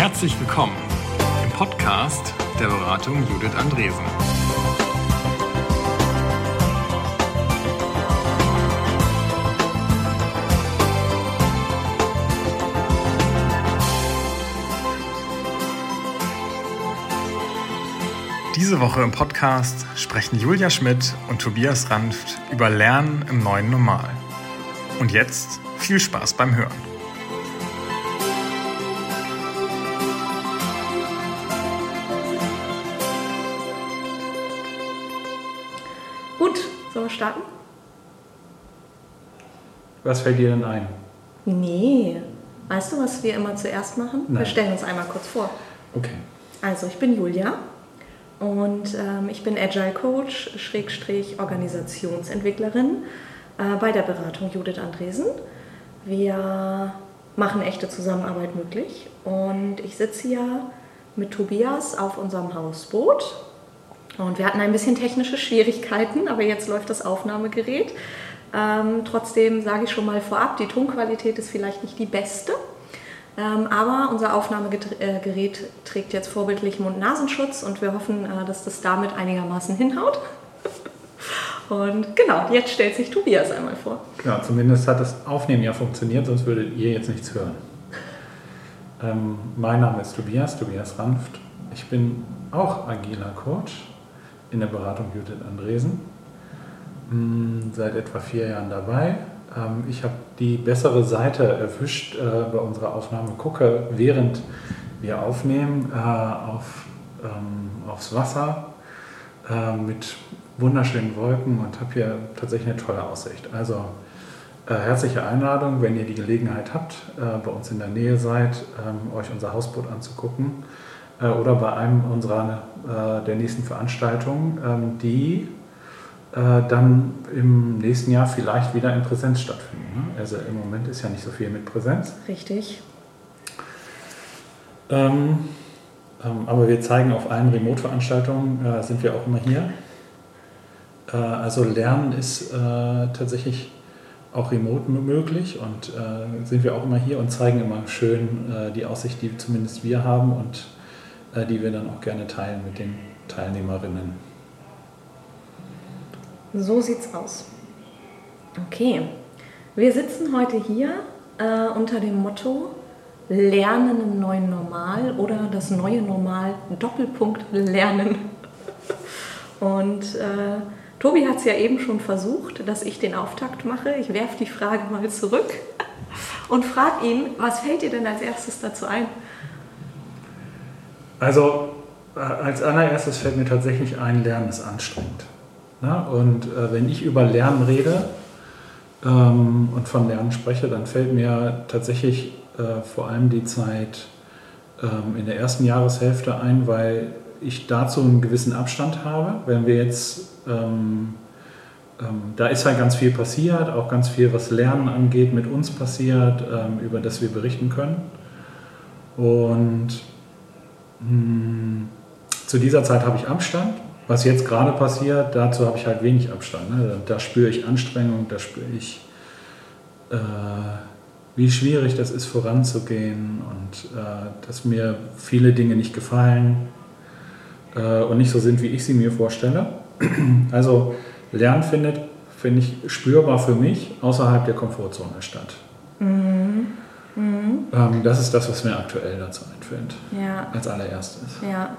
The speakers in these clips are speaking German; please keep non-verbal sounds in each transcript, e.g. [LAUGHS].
Herzlich willkommen im Podcast der Beratung Judith Andresen. Diese Woche im Podcast sprechen Julia Schmidt und Tobias Ranft über Lernen im neuen Normal. Und jetzt viel Spaß beim Hören. Starten? Was fällt dir denn ein? Nee. Weißt du, was wir immer zuerst machen? Wir Nein. stellen uns einmal kurz vor. Okay. Also, ich bin Julia und ähm, ich bin Agile Coach, Schrägstrich Organisationsentwicklerin äh, bei der Beratung Judith Andresen. Wir machen echte Zusammenarbeit möglich und ich sitze hier mit Tobias auf unserem Hausboot und wir hatten ein bisschen technische Schwierigkeiten, aber jetzt läuft das Aufnahmegerät. Ähm, trotzdem sage ich schon mal vorab, die Tonqualität ist vielleicht nicht die beste. Ähm, aber unser Aufnahmegerät trägt jetzt vorbildlich Mund-Nasenschutz und wir hoffen, äh, dass das damit einigermaßen hinhaut. [LAUGHS] Und genau, jetzt stellt sich Tobias einmal vor. Genau, zumindest hat das Aufnehmen ja funktioniert, sonst würdet ihr jetzt nichts hören. Ähm, mein Name ist Tobias, Tobias Ranft. Ich bin auch agiler Coach in der Beratung Judith Andresen. Mm, Seit etwa vier Jahren dabei. Ähm, ich habe die bessere Seite erwischt äh, bei unserer Aufnahme. Gucke, während wir aufnehmen, äh, auf, ähm, aufs Wasser äh, mit wunderschönen Wolken und habe hier tatsächlich eine tolle Aussicht. Also herzliche Einladung, wenn ihr die Gelegenheit habt, bei uns in der Nähe seid, ähm, euch unser Hausboot anzugucken äh, oder bei einem unserer äh, der nächsten Veranstaltungen, ähm, die äh, dann im nächsten Jahr vielleicht wieder in Präsenz stattfinden. Ne? Also im Moment ist ja nicht so viel mit Präsenz. Richtig. Ähm, ähm, aber wir zeigen auf allen Remote-Veranstaltungen, äh, sind wir auch immer hier. Äh, also Lernen ist äh, tatsächlich auch remote möglich und äh, sind wir auch immer hier und zeigen immer schön die Aussicht, die zumindest wir haben und die wir dann auch gerne teilen mit den Teilnehmerinnen. So sieht's aus. Okay, wir sitzen heute hier äh, unter dem Motto Lernen im neuen Normal oder das neue Normal Doppelpunkt Lernen. Und äh, Tobi hat es ja eben schon versucht, dass ich den Auftakt mache. Ich werfe die Frage mal zurück und frage ihn, was fällt dir denn als erstes dazu ein? Also äh, als allererstes fällt mir tatsächlich ein, Lernen ist anstrengend. Ne? Und äh, wenn ich über Lernen rede ähm, und von Lernen spreche, dann fällt mir tatsächlich äh, vor allem die Zeit ähm, in der ersten Jahreshälfte ein, weil ich dazu einen gewissen Abstand habe. Wenn wir jetzt, ähm, ähm, da ist halt ganz viel passiert, auch ganz viel, was Lernen angeht, mit uns passiert, ähm, über das wir berichten können. Und mh, zu dieser Zeit habe ich Abstand. Was jetzt gerade passiert, dazu habe ich halt wenig Abstand. Ne? Da, da spüre ich Anstrengung, da spüre ich, äh, wie schwierig das ist, voranzugehen und äh, dass mir viele Dinge nicht gefallen äh, und nicht so sind, wie ich sie mir vorstelle. [CLEARS THROAT] Also Lernen findet, finde ich, spürbar für mich außerhalb der Komfortzone statt. Mhm. Mhm. Ähm, das ist das, was mir aktuell dazu einfällt. Ja. Als allererstes. Ja.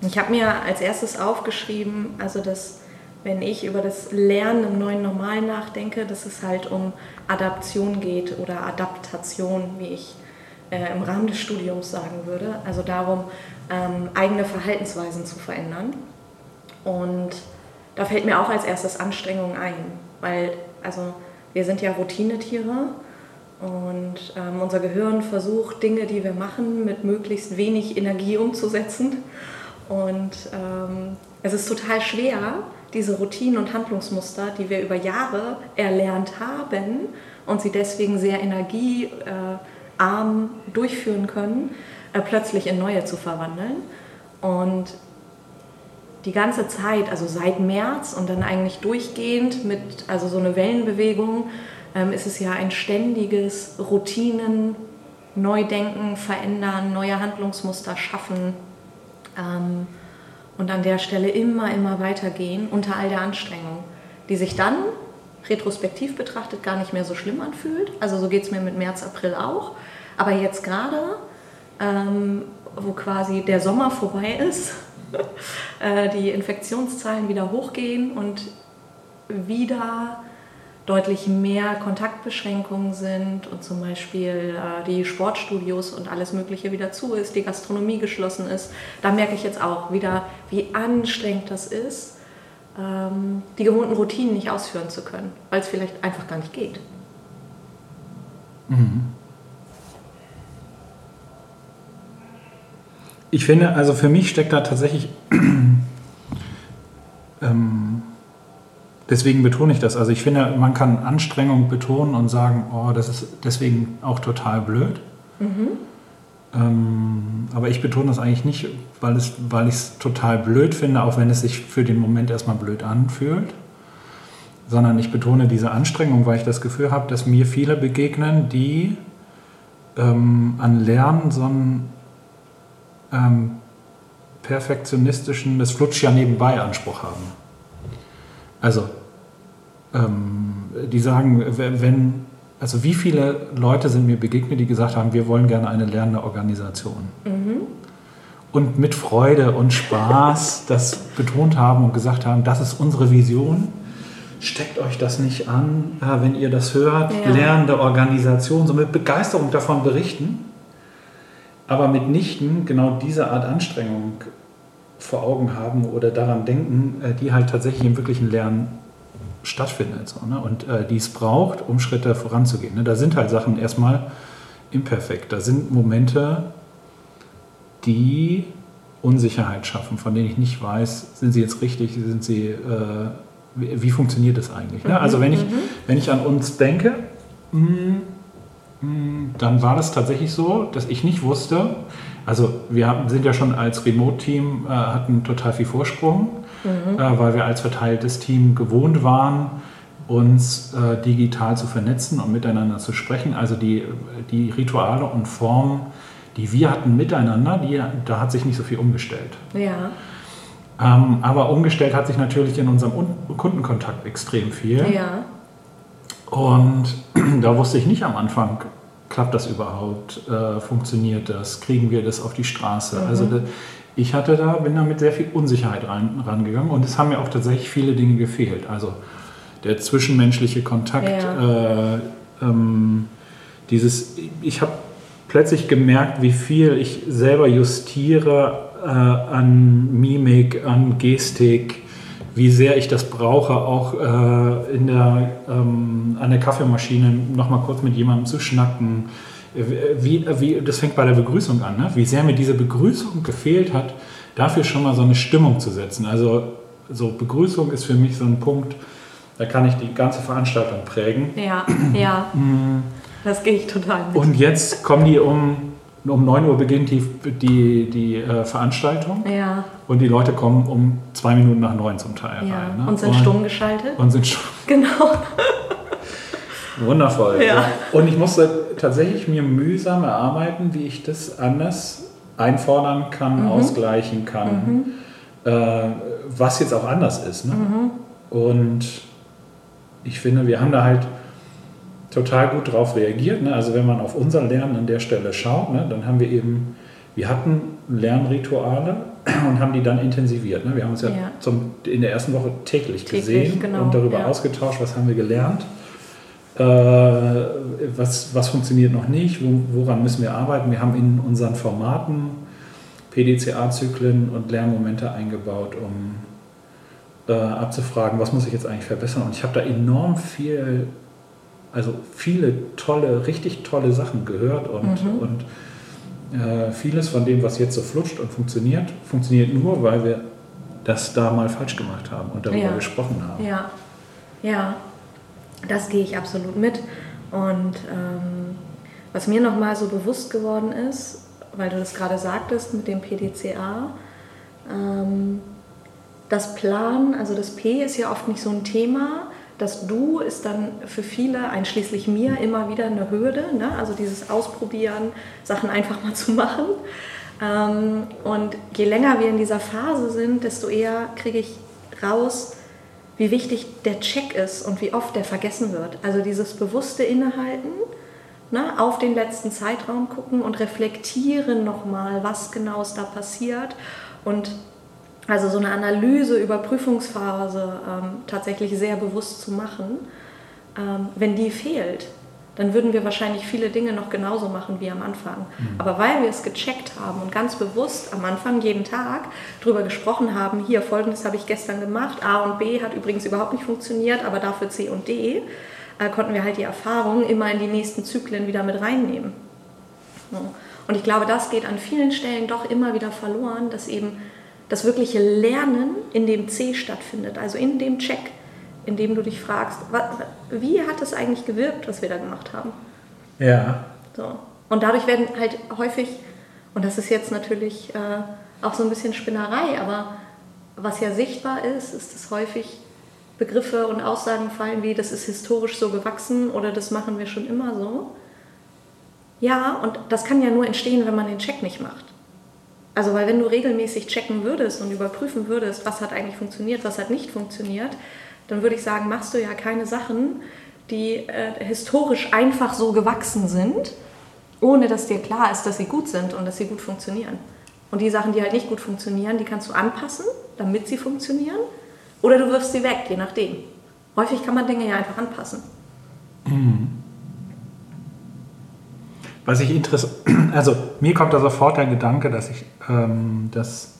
Ich habe mir als erstes aufgeschrieben, also dass wenn ich über das Lernen im neuen Normal nachdenke, dass es halt um Adaption geht oder Adaptation, wie ich äh, im Rahmen des Studiums sagen würde. Also darum, ähm, eigene Verhaltensweisen zu verändern. Und da fällt mir auch als erstes Anstrengung ein, weil also wir sind ja Routinetiere und ähm, unser Gehirn versucht Dinge, die wir machen, mit möglichst wenig Energie umzusetzen. Und ähm, es ist total schwer, diese Routinen und Handlungsmuster, die wir über Jahre erlernt haben und sie deswegen sehr energiearm durchführen können, äh, plötzlich in neue zu verwandeln. Und die ganze Zeit, also seit März und dann eigentlich durchgehend mit, also so eine Wellenbewegung, ähm, ist es ja ein ständiges Routinen neu denken, verändern, neue Handlungsmuster schaffen ähm, und an der Stelle immer, immer weitergehen unter all der Anstrengung, die sich dann retrospektiv betrachtet gar nicht mehr so schlimm anfühlt. Also so geht es mir mit März, April auch. Aber jetzt gerade, ähm, wo quasi der Sommer vorbei ist, [LAUGHS] äh, die Infektionszahlen wieder hochgehen und wieder deutlich mehr Kontaktbeschränkungen sind und zum Beispiel äh, die Sportstudios und alles Mögliche wieder zu ist, die Gastronomie geschlossen ist, da merke ich jetzt auch wieder, wie anstrengend das ist, ähm, die gewohnten Routinen nicht ausführen zu können, weil es vielleicht einfach gar nicht geht. Mhm. Ich finde, also für mich steckt da tatsächlich [CLEARS THROAT] ähm, deswegen betone ich das. Also ich finde, man kann Anstrengung betonen und sagen, oh, das ist deswegen auch total blöd. Mhm. Ähm, aber ich betone das eigentlich nicht, weil, es, weil ich es total blöd finde, auch wenn es sich für den Moment erstmal blöd anfühlt. Sondern ich betone diese Anstrengung, weil ich das Gefühl habe, dass mir viele begegnen, die ähm, an Lernen so einen ähm, perfektionistischen, das flutscht ja nebenbei Anspruch haben. Also die sagen, wenn, also wie viele Leute sind mir begegnet, die gesagt haben, wir wollen gerne eine lernende Organisation. Mhm. Und mit Freude und Spaß [LAUGHS] das betont haben und gesagt haben, das ist unsere Vision. Steckt euch das nicht an, wenn ihr das hört. Ja. Lernende Organisation, so mit Begeisterung davon berichten, aber mitnichten genau diese Art Anstrengung vor Augen haben oder daran denken, äh, die halt tatsächlich im wirklichen Lernen stattfindet so, ne? und äh, die es braucht, um Schritte voranzugehen. Ne? Da sind halt Sachen erstmal imperfekt. Da sind Momente, die Unsicherheit schaffen, von denen ich nicht weiß, sind sie jetzt richtig, sind sie, äh, wie, wie, funktioniert das eigentlich? Ne? Also wenn ich, mhm. wenn ich an uns denke, mh, hm, mh, hm, dann war das tatsächlich so, dass ich nicht wusste, also wir sind ja schon als Remote-Team, äh, hatten total viel Vorsprung mhm. äh, weil wir als verteiltes Team gewohnt waren, uns äh, digital zu vernetzen und miteinander zu sprechen. Also die, die Rituale und Formen, die wir hatten miteinander, die, da hat sich nicht so viel umgestellt. Ja. Ähm, aber umgestellt hat sich natürlich in unserem Kundenkontakt extrem viel. Ja. Und [CLEARS THROAT] da wusste ich nicht am Anfang, klappt das überhaupt, äh, funktioniert das, kriegen wir das auf die Straße. Mhm. Also ich hatte da, bin da mit sehr viel Unsicherheit ran, rangegangen und es haben mir auch tatsächlich viele Dinge gefehlt. Also der zwischenmenschliche Kontakt, ja. äh, ähm, dieses, ich habe plötzlich gemerkt, wie viel ich selber justiere äh, an Mimik, an Gestik, wie sehr ich das brauche, auch äh, in der, ähm, an der Kaffeemaschine nochmal kurz mit jemandem zu schnacken wie, wie, das fängt bei der Begrüßung an, ne? wie sehr mir diese Begrüßung gefehlt hat, dafür schon mal so eine Stimmung zu setzen. Also so Begrüßung ist für mich so ein Punkt, da kann ich die ganze Veranstaltung prägen. Ja, ja. [CLEARS THROAT] das gehe ich total mit. Und jetzt kommen die um, um 9 Uhr beginnt die, die, die äh, Veranstaltung. Ja. Und die Leute kommen um zwei Minuten nach neun zum Teil ja. rein. Ne? Und sind und, stumm geschaltet. Und sind stumm. Genau. Wundervoll. Ja. Und ich musste tatsächlich mir mühsam erarbeiten, wie ich das anders einfordern kann, mhm. ausgleichen kann, mhm. äh, was jetzt auch anders ist. Ne? Mhm. Und ich finde, wir haben da halt total gut drauf reagiert. Ne? Also wenn man auf unser Lernen an der Stelle schaut, ne, dann haben wir eben, wir hatten Lernrituale [CLEARS THROAT] und haben die dann intensiviert. Ne? Wir haben uns ja, ja. Zum, in der ersten Woche täglich, täglich gesehen genau, und darüber ja. ausgetauscht, was haben wir gelernt. Äh, was, was funktioniert noch nicht, woran müssen wir arbeiten. Wir haben in unseren Formaten PDCA-Zyklen und Lernmomente eingebaut, um äh, abzufragen, was muss ich jetzt eigentlich verbessern. Und ich habe da enorm viel, also viele tolle, richtig tolle Sachen gehört und, mhm. und äh, vieles von dem, was jetzt so flutscht und funktioniert, funktioniert nur, weil wir das da mal falsch gemacht haben und darüber ja. gesprochen haben. Ja, ja. Das gehe ich absolut mit. Und ähm, was mir nochmal so bewusst geworden ist, weil du das gerade sagtest mit dem PDCA, ähm, das Plan, also das P ist ja oft nicht so ein Thema, Das Du ist dann für viele, einschließlich mir, immer wieder eine Hürde. Ne? Also dieses Ausprobieren, Sachen einfach mal zu machen. Ähm, und je länger wir in dieser Phase sind, desto eher kriege ich raus, wie wichtig der Check ist und wie oft der vergessen wird. Also dieses bewusste Innehalten, ne, auf den letzten Zeitraum gucken und reflektieren nochmal, was genau ist da passiert. Und also so eine Analyse, Überprüfungsphase ähm, tatsächlich sehr bewusst zu machen. Ähm, wenn die fehlt, dann würden wir wahrscheinlich viele Dinge noch genauso machen wie am Anfang. Mhm. Aber weil wir es gecheckt haben und ganz bewusst am Anfang jeden Tag darüber gesprochen haben, hier folgendes habe ich gestern gemacht, A und B hat übrigens überhaupt nicht funktioniert, aber dafür C und D, äh, konnten wir halt die Erfahrung immer in die nächsten Zyklen wieder mit reinnehmen. Und ich glaube, das geht an vielen Stellen doch immer wieder verloren, dass eben das wirkliche Lernen in dem C stattfindet, also in dem Check indem du dich fragst, wie hat es eigentlich gewirkt, was wir da gemacht haben? Ja. So. Und dadurch werden halt häufig, und das ist jetzt natürlich äh, auch so ein bisschen Spinnerei, aber was ja sichtbar ist, ist, dass häufig Begriffe und Aussagen fallen wie, das ist historisch so gewachsen oder das machen wir schon immer so. Ja, und das kann ja nur entstehen, wenn man den Check nicht macht. Also, weil wenn du regelmäßig checken würdest und überprüfen würdest, was hat eigentlich funktioniert, was hat nicht funktioniert, dann würde ich sagen, machst du ja keine Sachen, die äh, historisch einfach so gewachsen sind, ohne dass dir klar ist, dass sie gut sind und dass sie gut funktionieren. Und die Sachen, die halt nicht gut funktionieren, die kannst du anpassen, damit sie funktionieren, oder du wirfst sie weg, je nachdem. Häufig kann man Dinge ja einfach anpassen. Was ich interessant, [CLEARS THROAT] also mir kommt da sofort der Gedanke, dass ich ähm, das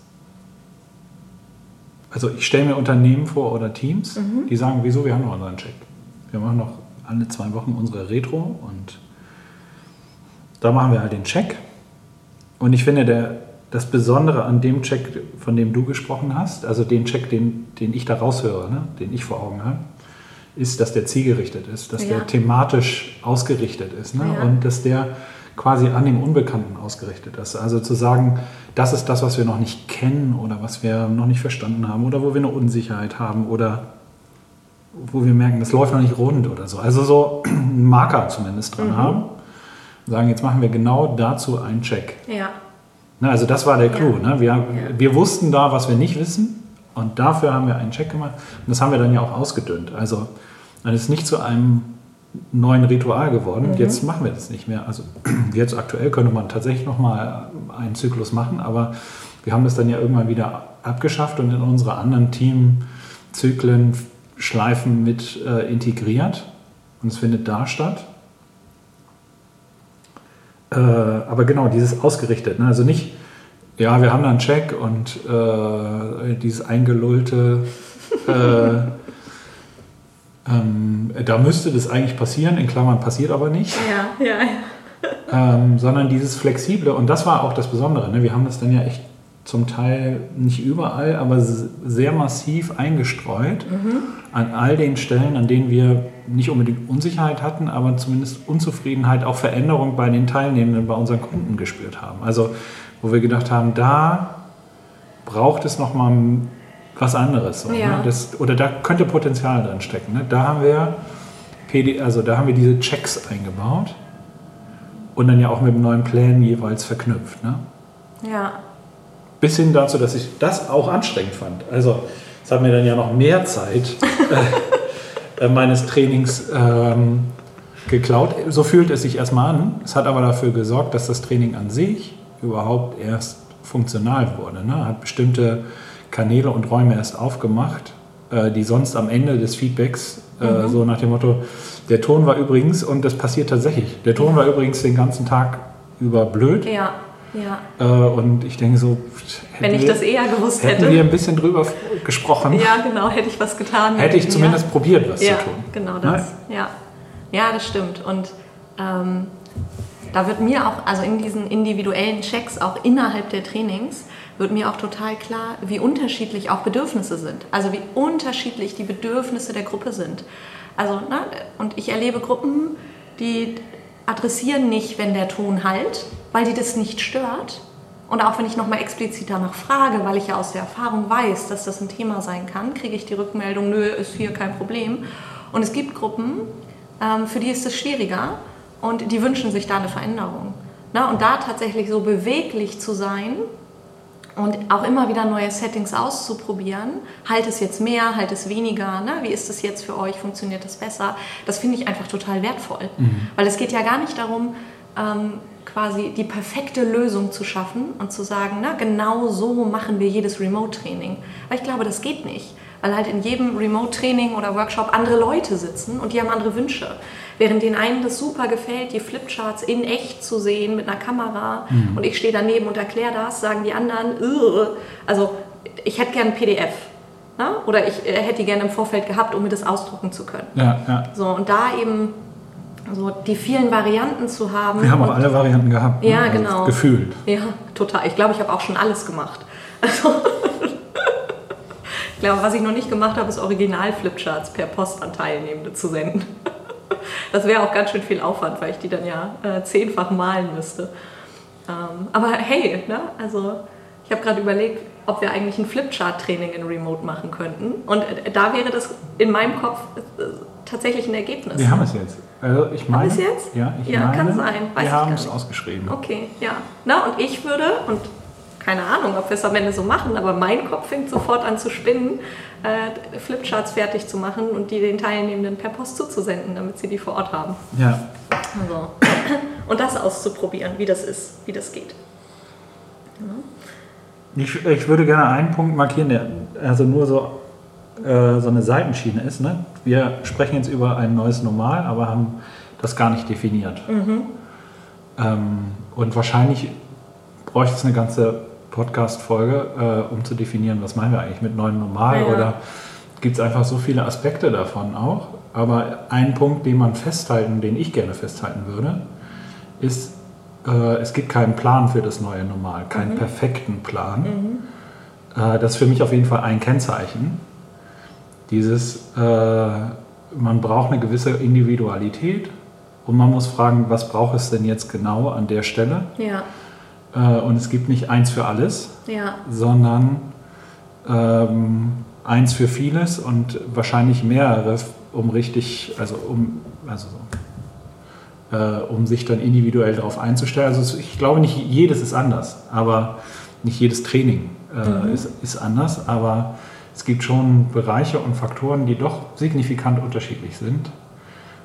also ich stelle mir Unternehmen vor oder Teams, mhm. die sagen, wieso, wir haben noch unseren Check. Wir machen noch alle zwei Wochen unsere Retro und da machen wir halt den Check. Und ich finde, der, das Besondere an dem Check, von dem du gesprochen hast, also den Check, den, den ich da raushöre, ne, den ich vor Augen habe, ist, dass der zielgerichtet ist, dass ja. der thematisch ausgerichtet ist ne? Ja. und dass der quasi an dem Unbekannten ausgerichtet ist. Also zu sagen, das ist das, was wir noch nicht kennen oder was wir noch nicht verstanden haben oder wo wir eine Unsicherheit haben oder wo wir merken, das läuft noch nicht rund oder so. Also so [CLEARS THROAT] einen Marker zumindest dran mhm. haben. Sagen, jetzt machen wir genau dazu einen Check. Ja. Na, also das war der Clou. Ja. Ne? Wir, ja. wir wussten da, was wir nicht wissen und dafür haben wir einen Check gemacht und das haben wir dann ja auch ausgedünnt. Also dann ist nicht zu einem neuen Ritual geworden. Mhm. Jetzt machen wir das nicht mehr. Also [CLEARS THROAT] jetzt aktuell könnte man tatsächlich noch mal einen Zyklus machen, aber wir haben das dann ja irgendwann wieder abgeschafft und in unsere anderen Teamzyklen Schleifen mit äh, integriert und es findet da statt. Äh, aber genau, dieses ausgerichtet. Ne? Also nicht, ja, wir haben da einen Check und äh, dieses eingelullte äh, [LAUGHS] ähm, da müsste das eigentlich passieren, in Klammern passiert aber nicht. Ja, ja, ja. Ähm, sondern dieses Flexible, und das war auch das Besondere. Ne? Wir haben das dann ja echt zum Teil nicht überall, aber sehr massiv eingestreut mhm. an all den Stellen, an denen wir nicht unbedingt Unsicherheit hatten, aber zumindest Unzufriedenheit, auch Veränderung bei den Teilnehmenden, bei unseren Kunden gespürt haben. Also wo wir gedacht haben, da braucht es nochmal was anderes. So, ja. ne? das, oder da könnte Potenzial drin stecken. Ne? Da haben wir PD, also da haben wir diese Checks eingebaut und dann ja auch mit dem neuen Plan jeweils verknüpft. Ne? Ja. Bis hin dazu, dass ich das auch anstrengend fand. Also es hat mir dann ja noch mehr Zeit [LAUGHS] äh, meines Trainings ähm, geklaut. So fühlt es sich erstmal an. Es hat aber dafür gesorgt, dass das Training an sich überhaupt erst funktional wurde. Ne? Hat bestimmte Kanäle und Räume erst aufgemacht, äh, die sonst am Ende des Feedbacks äh, mhm. so nach dem Motto, der Ton war übrigens, und das passiert tatsächlich, der Ton war übrigens den ganzen Tag über blöd. Ja. Ja. Äh, und ich denke so, wenn ich wir, das eher gewusst hätte. Hätten wir ein bisschen drüber gesprochen. Ja, genau, hätte ich was getan. Hätte ich zumindest ja. probiert, was ja, zu tun. Genau das. Ja. ja, das stimmt. Und ähm, da wird mir auch, also in diesen individuellen Checks, auch innerhalb der Trainings, wird mir auch total klar, wie unterschiedlich auch Bedürfnisse sind. Also wie unterschiedlich die Bedürfnisse der Gruppe sind. Also, ne, und ich erlebe Gruppen, die adressieren nicht, wenn der Ton halt, weil die das nicht stört. Und auch wenn ich nochmal explizit danach frage, weil ich ja aus der Erfahrung weiß, dass das ein Thema sein kann, kriege ich die Rückmeldung, nö, ist hier kein Problem. Und es gibt Gruppen, ähm, für die ist es schwieriger und die wünschen sich da eine Veränderung. Na, und da tatsächlich so beweglich zu sein und auch immer wieder neue Settings auszuprobieren. Halt es jetzt mehr, halt es weniger. Ne? Wie ist es jetzt für euch? Funktioniert das besser? Das finde ich einfach total wertvoll. Mhm. Weil es geht ja gar nicht darum, ähm, quasi die perfekte Lösung zu schaffen und zu sagen, na, genau so machen wir jedes Remote-Training. Weil ich glaube, das geht nicht. Weil halt in jedem Remote-Training oder Workshop andere Leute sitzen und die haben andere Wünsche. Während den einen das super gefällt, die Flipcharts in echt zu sehen mit einer Kamera mhm. und ich stehe daneben und erkläre das, sagen die anderen, also ich hätte gerne ein PDF. Ne? Oder ich äh, hätte die gerne im Vorfeld gehabt, um mir das ausdrucken zu können. Ja, ja. So, und da eben so die vielen Varianten zu haben. Wir haben auch alle Varianten gehabt. Ne? Ja, also genau. Gefühlt. Ja, total. Ich glaube, ich habe auch schon alles gemacht. Also [LAUGHS] ich glaube, was ich noch nicht gemacht habe, ist Original-Flipcharts per Post an Teilnehmende zu senden. Das wäre auch ganz schön viel Aufwand, weil ich die dann ja äh, zehnfach malen müsste. Ähm, aber hey, ne? also ich habe gerade überlegt, ob wir eigentlich ein Flipchart-Training in Remote machen könnten. Und äh, da wäre das in meinem Kopf äh, tatsächlich ein Ergebnis. Wir haben es jetzt. Also ich meine, haben wir es jetzt? Ja, ich ja meine, kann sein. Weiß wir haben es ausgeschrieben. Okay, ja. Na, und ich würde, und keine Ahnung, ob wir es am Ende so machen, aber mein Kopf fängt sofort an zu spinnen, äh, Flipcharts fertig zu machen und die den Teilnehmenden per Post zuzusenden, damit sie die vor Ort haben. Ja. Also. [COUGHS] Und das auszuprobieren, wie das ist, wie das geht. Ja. Ich, ich würde gerne einen Punkt markieren, der also nur so, äh, so eine Seitenschiene ist. Ne? Wir sprechen jetzt über ein neues Normal, aber haben das gar nicht definiert. Mhm. Ähm, und wahrscheinlich bräuchte es eine ganze Podcast-Folge, äh, um zu definieren, was meinen wir eigentlich mit neuen Normal ja, oder gibt es einfach so viele Aspekte davon auch. Aber ein Punkt, den man festhalten, den ich gerne festhalten würde, ist, äh, es gibt keinen Plan für das neue Normal, keinen mhm. perfekten Plan. Mhm. Äh, das ist für mich auf jeden Fall ein Kennzeichen. Dieses, äh, man braucht eine gewisse Individualität und man muss fragen, was braucht es denn jetzt genau an der Stelle? Ja. Äh, und es gibt nicht eins für alles, ja. sondern ähm, eins für vieles und wahrscheinlich mehrere, um richtig, also um, also äh, um sich dann individuell darauf einzustellen. Also ich glaube nicht jedes ist anders, aber nicht jedes Training äh, mhm. ist, ist anders, aber es gibt schon Bereiche und Faktoren, die doch signifikant unterschiedlich sind.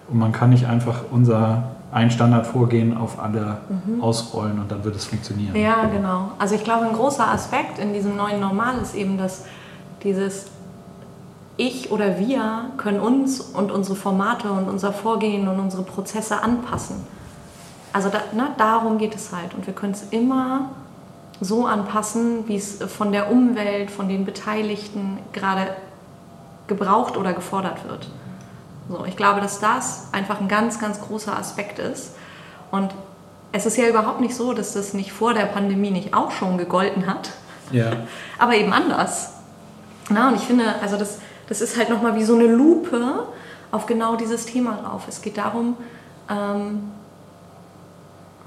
Und man kann nicht einfach unser ein Standardvorgehen auf alle mhm. ausrollen und dann wird es funktionieren. Ja, genau. Also ich glaube, ein großer Aspekt in diesem neuen Normal ist eben, dass dieses Ich oder wir können uns und unsere Formate und unser Vorgehen und unsere Prozesse anpassen. Also da, ne, darum geht es halt. Und wir können es immer so anpassen, wie es von der Umwelt, von den Beteiligten gerade gebraucht oder gefordert wird. So, ich glaube, dass das einfach ein ganz, ganz großer Aspekt ist. Und es ist ja überhaupt nicht so, dass das nicht vor der Pandemie nicht auch schon gegolten hat. Ja. [LAUGHS] Aber eben anders. Na, und ich finde, also das, das ist halt nochmal wie so eine Lupe auf genau dieses Thema drauf. Es geht darum, ähm,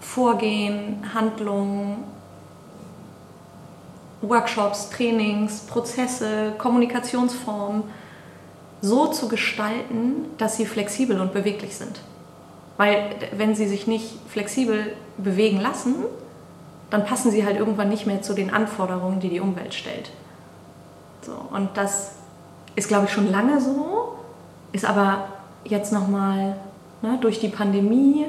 Vorgehen, Handlungen, Workshops, Trainings, Prozesse, Kommunikationsformen so zu gestalten, dass sie flexibel und beweglich sind. Weil wenn sie sich nicht flexibel bewegen lassen, dann passen sie halt irgendwann nicht mehr zu den Anforderungen, die die Umwelt stellt. So, und das ist, glaube ich, schon lange so, ist aber jetzt nochmal ne, durch die Pandemie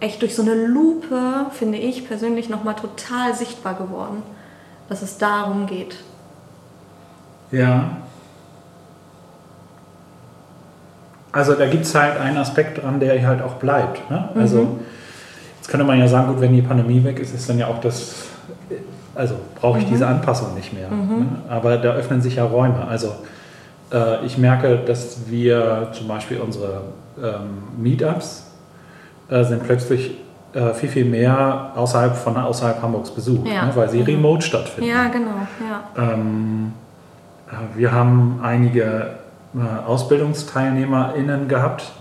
echt durch so eine Lupe, finde ich persönlich, nochmal total sichtbar geworden, dass es darum geht. Ja, also da gibt es halt einen Aspekt dran, der halt auch bleibt. Ne? Also mhm. jetzt könnte man ja sagen, gut, wenn die Pandemie weg ist, ist dann ja auch das, also brauche ich mhm. diese Anpassung nicht mehr. Mhm. Ne? Aber da öffnen sich ja Räume. Also äh, ich merke, dass wir zum Beispiel unsere ähm, Meetups äh, sind plötzlich äh, viel, viel mehr außerhalb von außerhalb Hamburgs besucht, ja. ne? weil sie mhm. remote stattfinden. Ja, genau. Ja. Ähm, äh, wir haben einige AusbildungsteilnehmerInnen gehabt,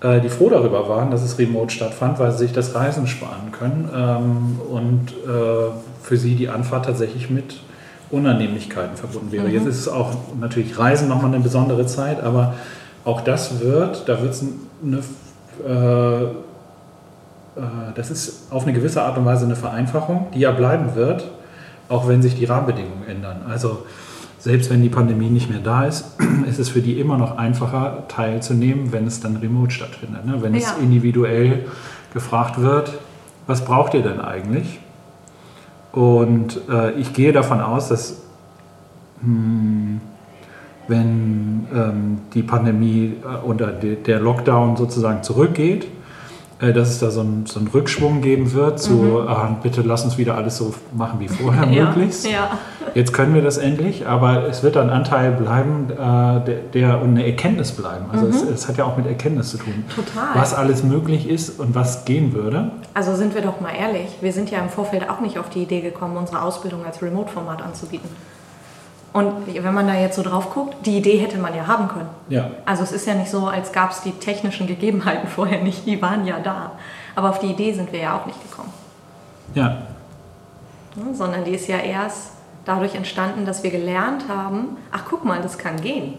äh, die froh darüber waren, dass es remote stattfand, weil sie sich das Reisen sparen können ähm, und äh, für sie die Anfahrt tatsächlich mit Unannehmlichkeiten verbunden wäre. Mhm. Jetzt ist es auch natürlich Reisen nochmal eine besondere Zeit, aber Auch das wird, da wird es eine, äh, äh, das ist auf eine gewisse Art und Weise eine Vereinfachung, die ja bleiben wird, auch wenn sich die Rahmenbedingungen ändern. Also selbst wenn die Pandemie nicht mehr da ist, [CLEARS THROAT] ist es für die immer noch einfacher teilzunehmen, wenn es dann remote stattfindet. Ne? Wenn ja. es individuell gefragt wird, was braucht ihr denn eigentlich? Und äh, ich gehe davon aus, dass hm, wenn ähm, die Pandemie äh, oder de, der Lockdown sozusagen zurückgeht, dass es da so einen, so einen Rückschwung geben wird, so mhm. ah, bitte lass uns wieder alles so machen wie vorher [LAUGHS] ja, möglichst. Ja. Jetzt können wir das endlich, aber es wird ein Anteil bleiben, äh, der, der, und eine Erkenntnis bleiben. Also mhm. es, es, hat ja auch mit Erkenntnis zu tun. Total. Was alles möglich ist und was gehen würde. Also sind wir doch mal ehrlich, wir sind ja im Vorfeld auch nicht auf die Idee gekommen, unsere Ausbildung als Remote-Format anzubieten. Und wenn man da jetzt so drauf guckt, die Idee hätte man ja haben können. Ja. Also es ist ja nicht so, als gab es die technischen Gegebenheiten [LAUGHS] vorher nicht, die waren ja da. Aber auf die Idee sind wir ja auch nicht gekommen. Ja. ja sondern die ist ja erst dadurch entstanden, dass wir gelernt haben, ach guck mal, das kann gehen.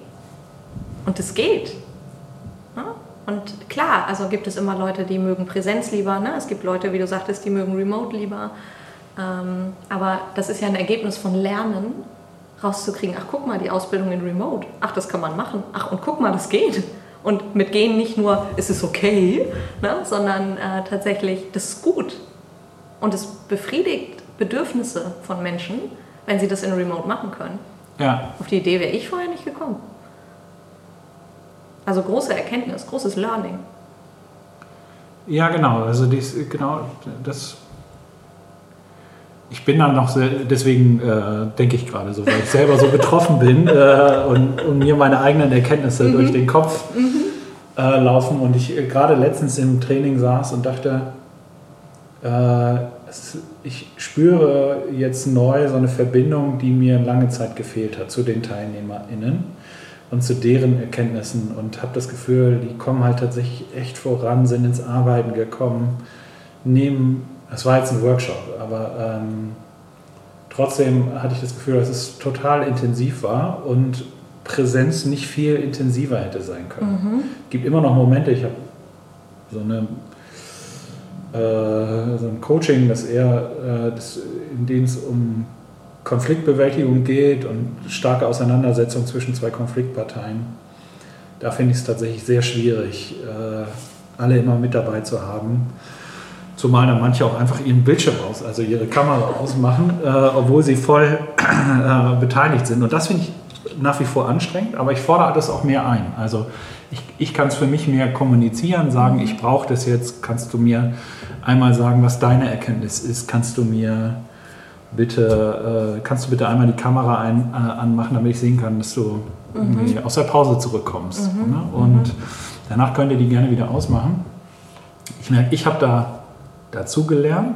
Und es geht. Ja? Und klar, also gibt es immer Leute, die mögen Präsenz lieber. Ne? Es gibt Leute, wie du sagtest, die mögen Remote lieber. Ähm, aber das ist ja ein Ergebnis von Lernen rauszukriegen, ach guck mal, die Ausbildung in Remote, ach das kann man machen, ach und guck mal, das geht. Und mit gehen nicht nur, ist es okay, ne, sondern äh, tatsächlich, das ist gut. Und es befriedigt Bedürfnisse von Menschen, wenn sie das in Remote machen können. Ja. Auf die Idee wäre ich vorher nicht gekommen. Also große Erkenntnis, großes Learning. Ja, genau. Also dies, genau das ich bin dann noch sehr, deswegen äh, denke ich gerade so, weil ich selber so betroffen bin äh, und, und, mir meine eigenen Erkenntnisse mhm. durch den Kopf mhm. äh, laufen. Und ich äh, gerade letztens im Training saß und dachte, äh, es, ich spüre jetzt neu so eine Verbindung, die mir lange Zeit gefehlt hat zu den TeilnehmerInnen und zu deren Erkenntnissen und habe das Gefühl, die kommen halt tatsächlich echt voran, sind ins Arbeiten gekommen, nehmen es war jetzt ein Workshop, aber ähm, trotzdem hatte ich das Gefühl, dass es total intensiv war und Präsenz nicht viel intensiver hätte sein können. Mhm. Es gibt immer noch Momente, ich habe so eine äh, so ein Coaching, das eher, äh, das, in dem es um Konfliktbewältigung geht und starke Auseinandersetzung zwischen zwei Konfliktparteien. Da finde ich es tatsächlich sehr schwierig, äh, alle immer mit dabei zu haben. Zumal dann manche auch einfach ihren Bildschirm aus, also ihre Kamera ausmachen, äh, obwohl sie voll äh, beteiligt sind. Und das finde ich nach wie vor anstrengend, aber ich fordere das auch mehr ein. Also ich, ich kann es für mich mehr kommunizieren, sagen, ich brauche das jetzt, kannst du mir einmal sagen, was deine Erkenntnis ist, kannst du mir bitte, äh, kannst du bitte einmal die Kamera ein, äh, anmachen, damit ich sehen kann, dass du mhm. aus der Pause zurückkommst. Mhm. Ne? Und mhm. danach könnt ihr die gerne wieder ausmachen. Ich merke, ich habe da dazugelernt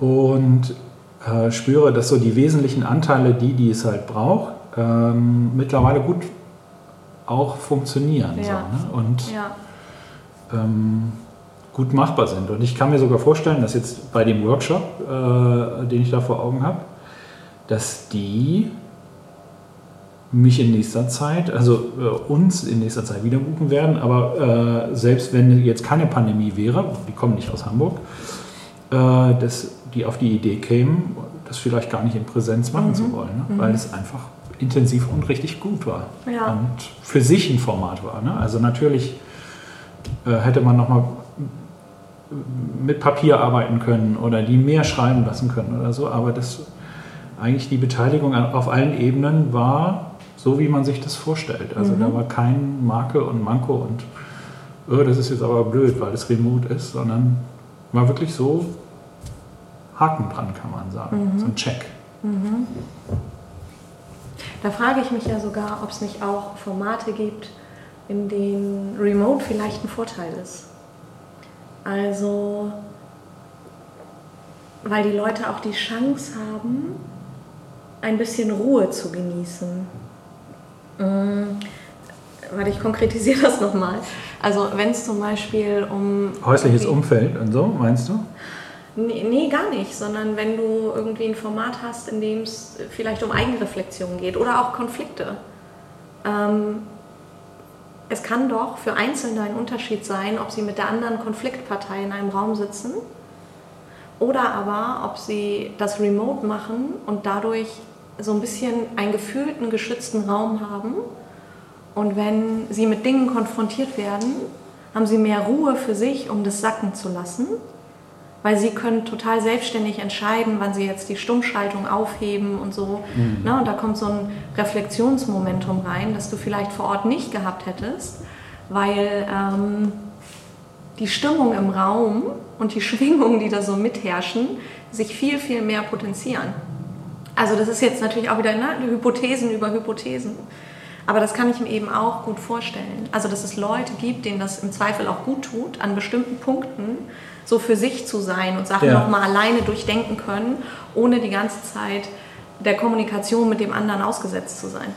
und äh, spüre, dass so die wesentlichen Anteile, die, die es halt braucht, ähm, mittlerweile gut auch funktionieren ja. so, ne? und ja. ähm, gut machbar sind. Und ich kann mir sogar vorstellen, dass jetzt bei dem Workshop, äh, den ich da vor Augen habe, dass die mich in nächster Zeit, also äh, uns in nächster Zeit wieder buchen werden. Aber äh, selbst wenn jetzt keine Pandemie wäre, die kommen nicht aus Hamburg, äh, dass die auf die Idee kämen, das vielleicht gar nicht in Präsenz machen mhm. zu wollen, ne? mhm. weil es einfach intensiv und richtig gut war ja. und für sich ein Format war. Ne? Also natürlich äh, hätte man noch mal mit Papier arbeiten können oder die mehr schreiben lassen können oder so, aber das eigentlich die Beteiligung auf allen Ebenen war so, wie man sich das vorstellt. Also mhm. da war kein Makel und Manko und oh, das ist jetzt aber blöd, weil es remote ist, sondern war wirklich so Haken dran, kann man sagen. Mhm. So ein Check. Mhm. Da frage ich mich ja sogar, ob es nicht auch Formate gibt, in denen Remote vielleicht ein Vorteil ist. Also, weil die Leute auch die Chance haben, ein bisschen Ruhe zu genießen. Ähm, warte, ich konkretisiere [LAUGHS] das nochmal. Also wenn es zum Beispiel um... Häusliches Umfeld und so, meinst du? Nee, nee, gar nicht, sondern wenn du irgendwie ein Format hast, in dem es vielleicht um Eigenreflexion geht oder auch Konflikte. Ähm, es kann doch für Einzelne ein Unterschied sein, ob sie mit der anderen Konfliktpartei in einem Raum sitzen oder aber ob sie das remote machen und dadurch so ein bisschen einen gefühlten, geschützten Raum haben. Und wenn sie mit Dingen konfrontiert werden, haben sie mehr Ruhe für sich, um das sacken zu lassen weil sie können total selbstständig entscheiden, wann sie jetzt die Stummschaltung aufheben und so. Mhm. Ne? Und da kommt so ein Reflexionsmomentum rein, das du vielleicht vor Ort nicht gehabt hättest, weil ähm, die Stimmung im Raum und die Schwingungen, die da so mitherrschen, sich viel, viel mehr potenzieren. Also das ist jetzt natürlich auch wieder ne, Hypothesen über Hypothesen. Aber das kann ich mir eben auch gut vorstellen. Also dass es Leute gibt, denen das im Zweifel auch gut tut, an bestimmten Punkten so für sich zu sein und Sachen ja. nochmal alleine durchdenken können, ohne die ganze Zeit der Kommunikation mit dem anderen ausgesetzt zu sein.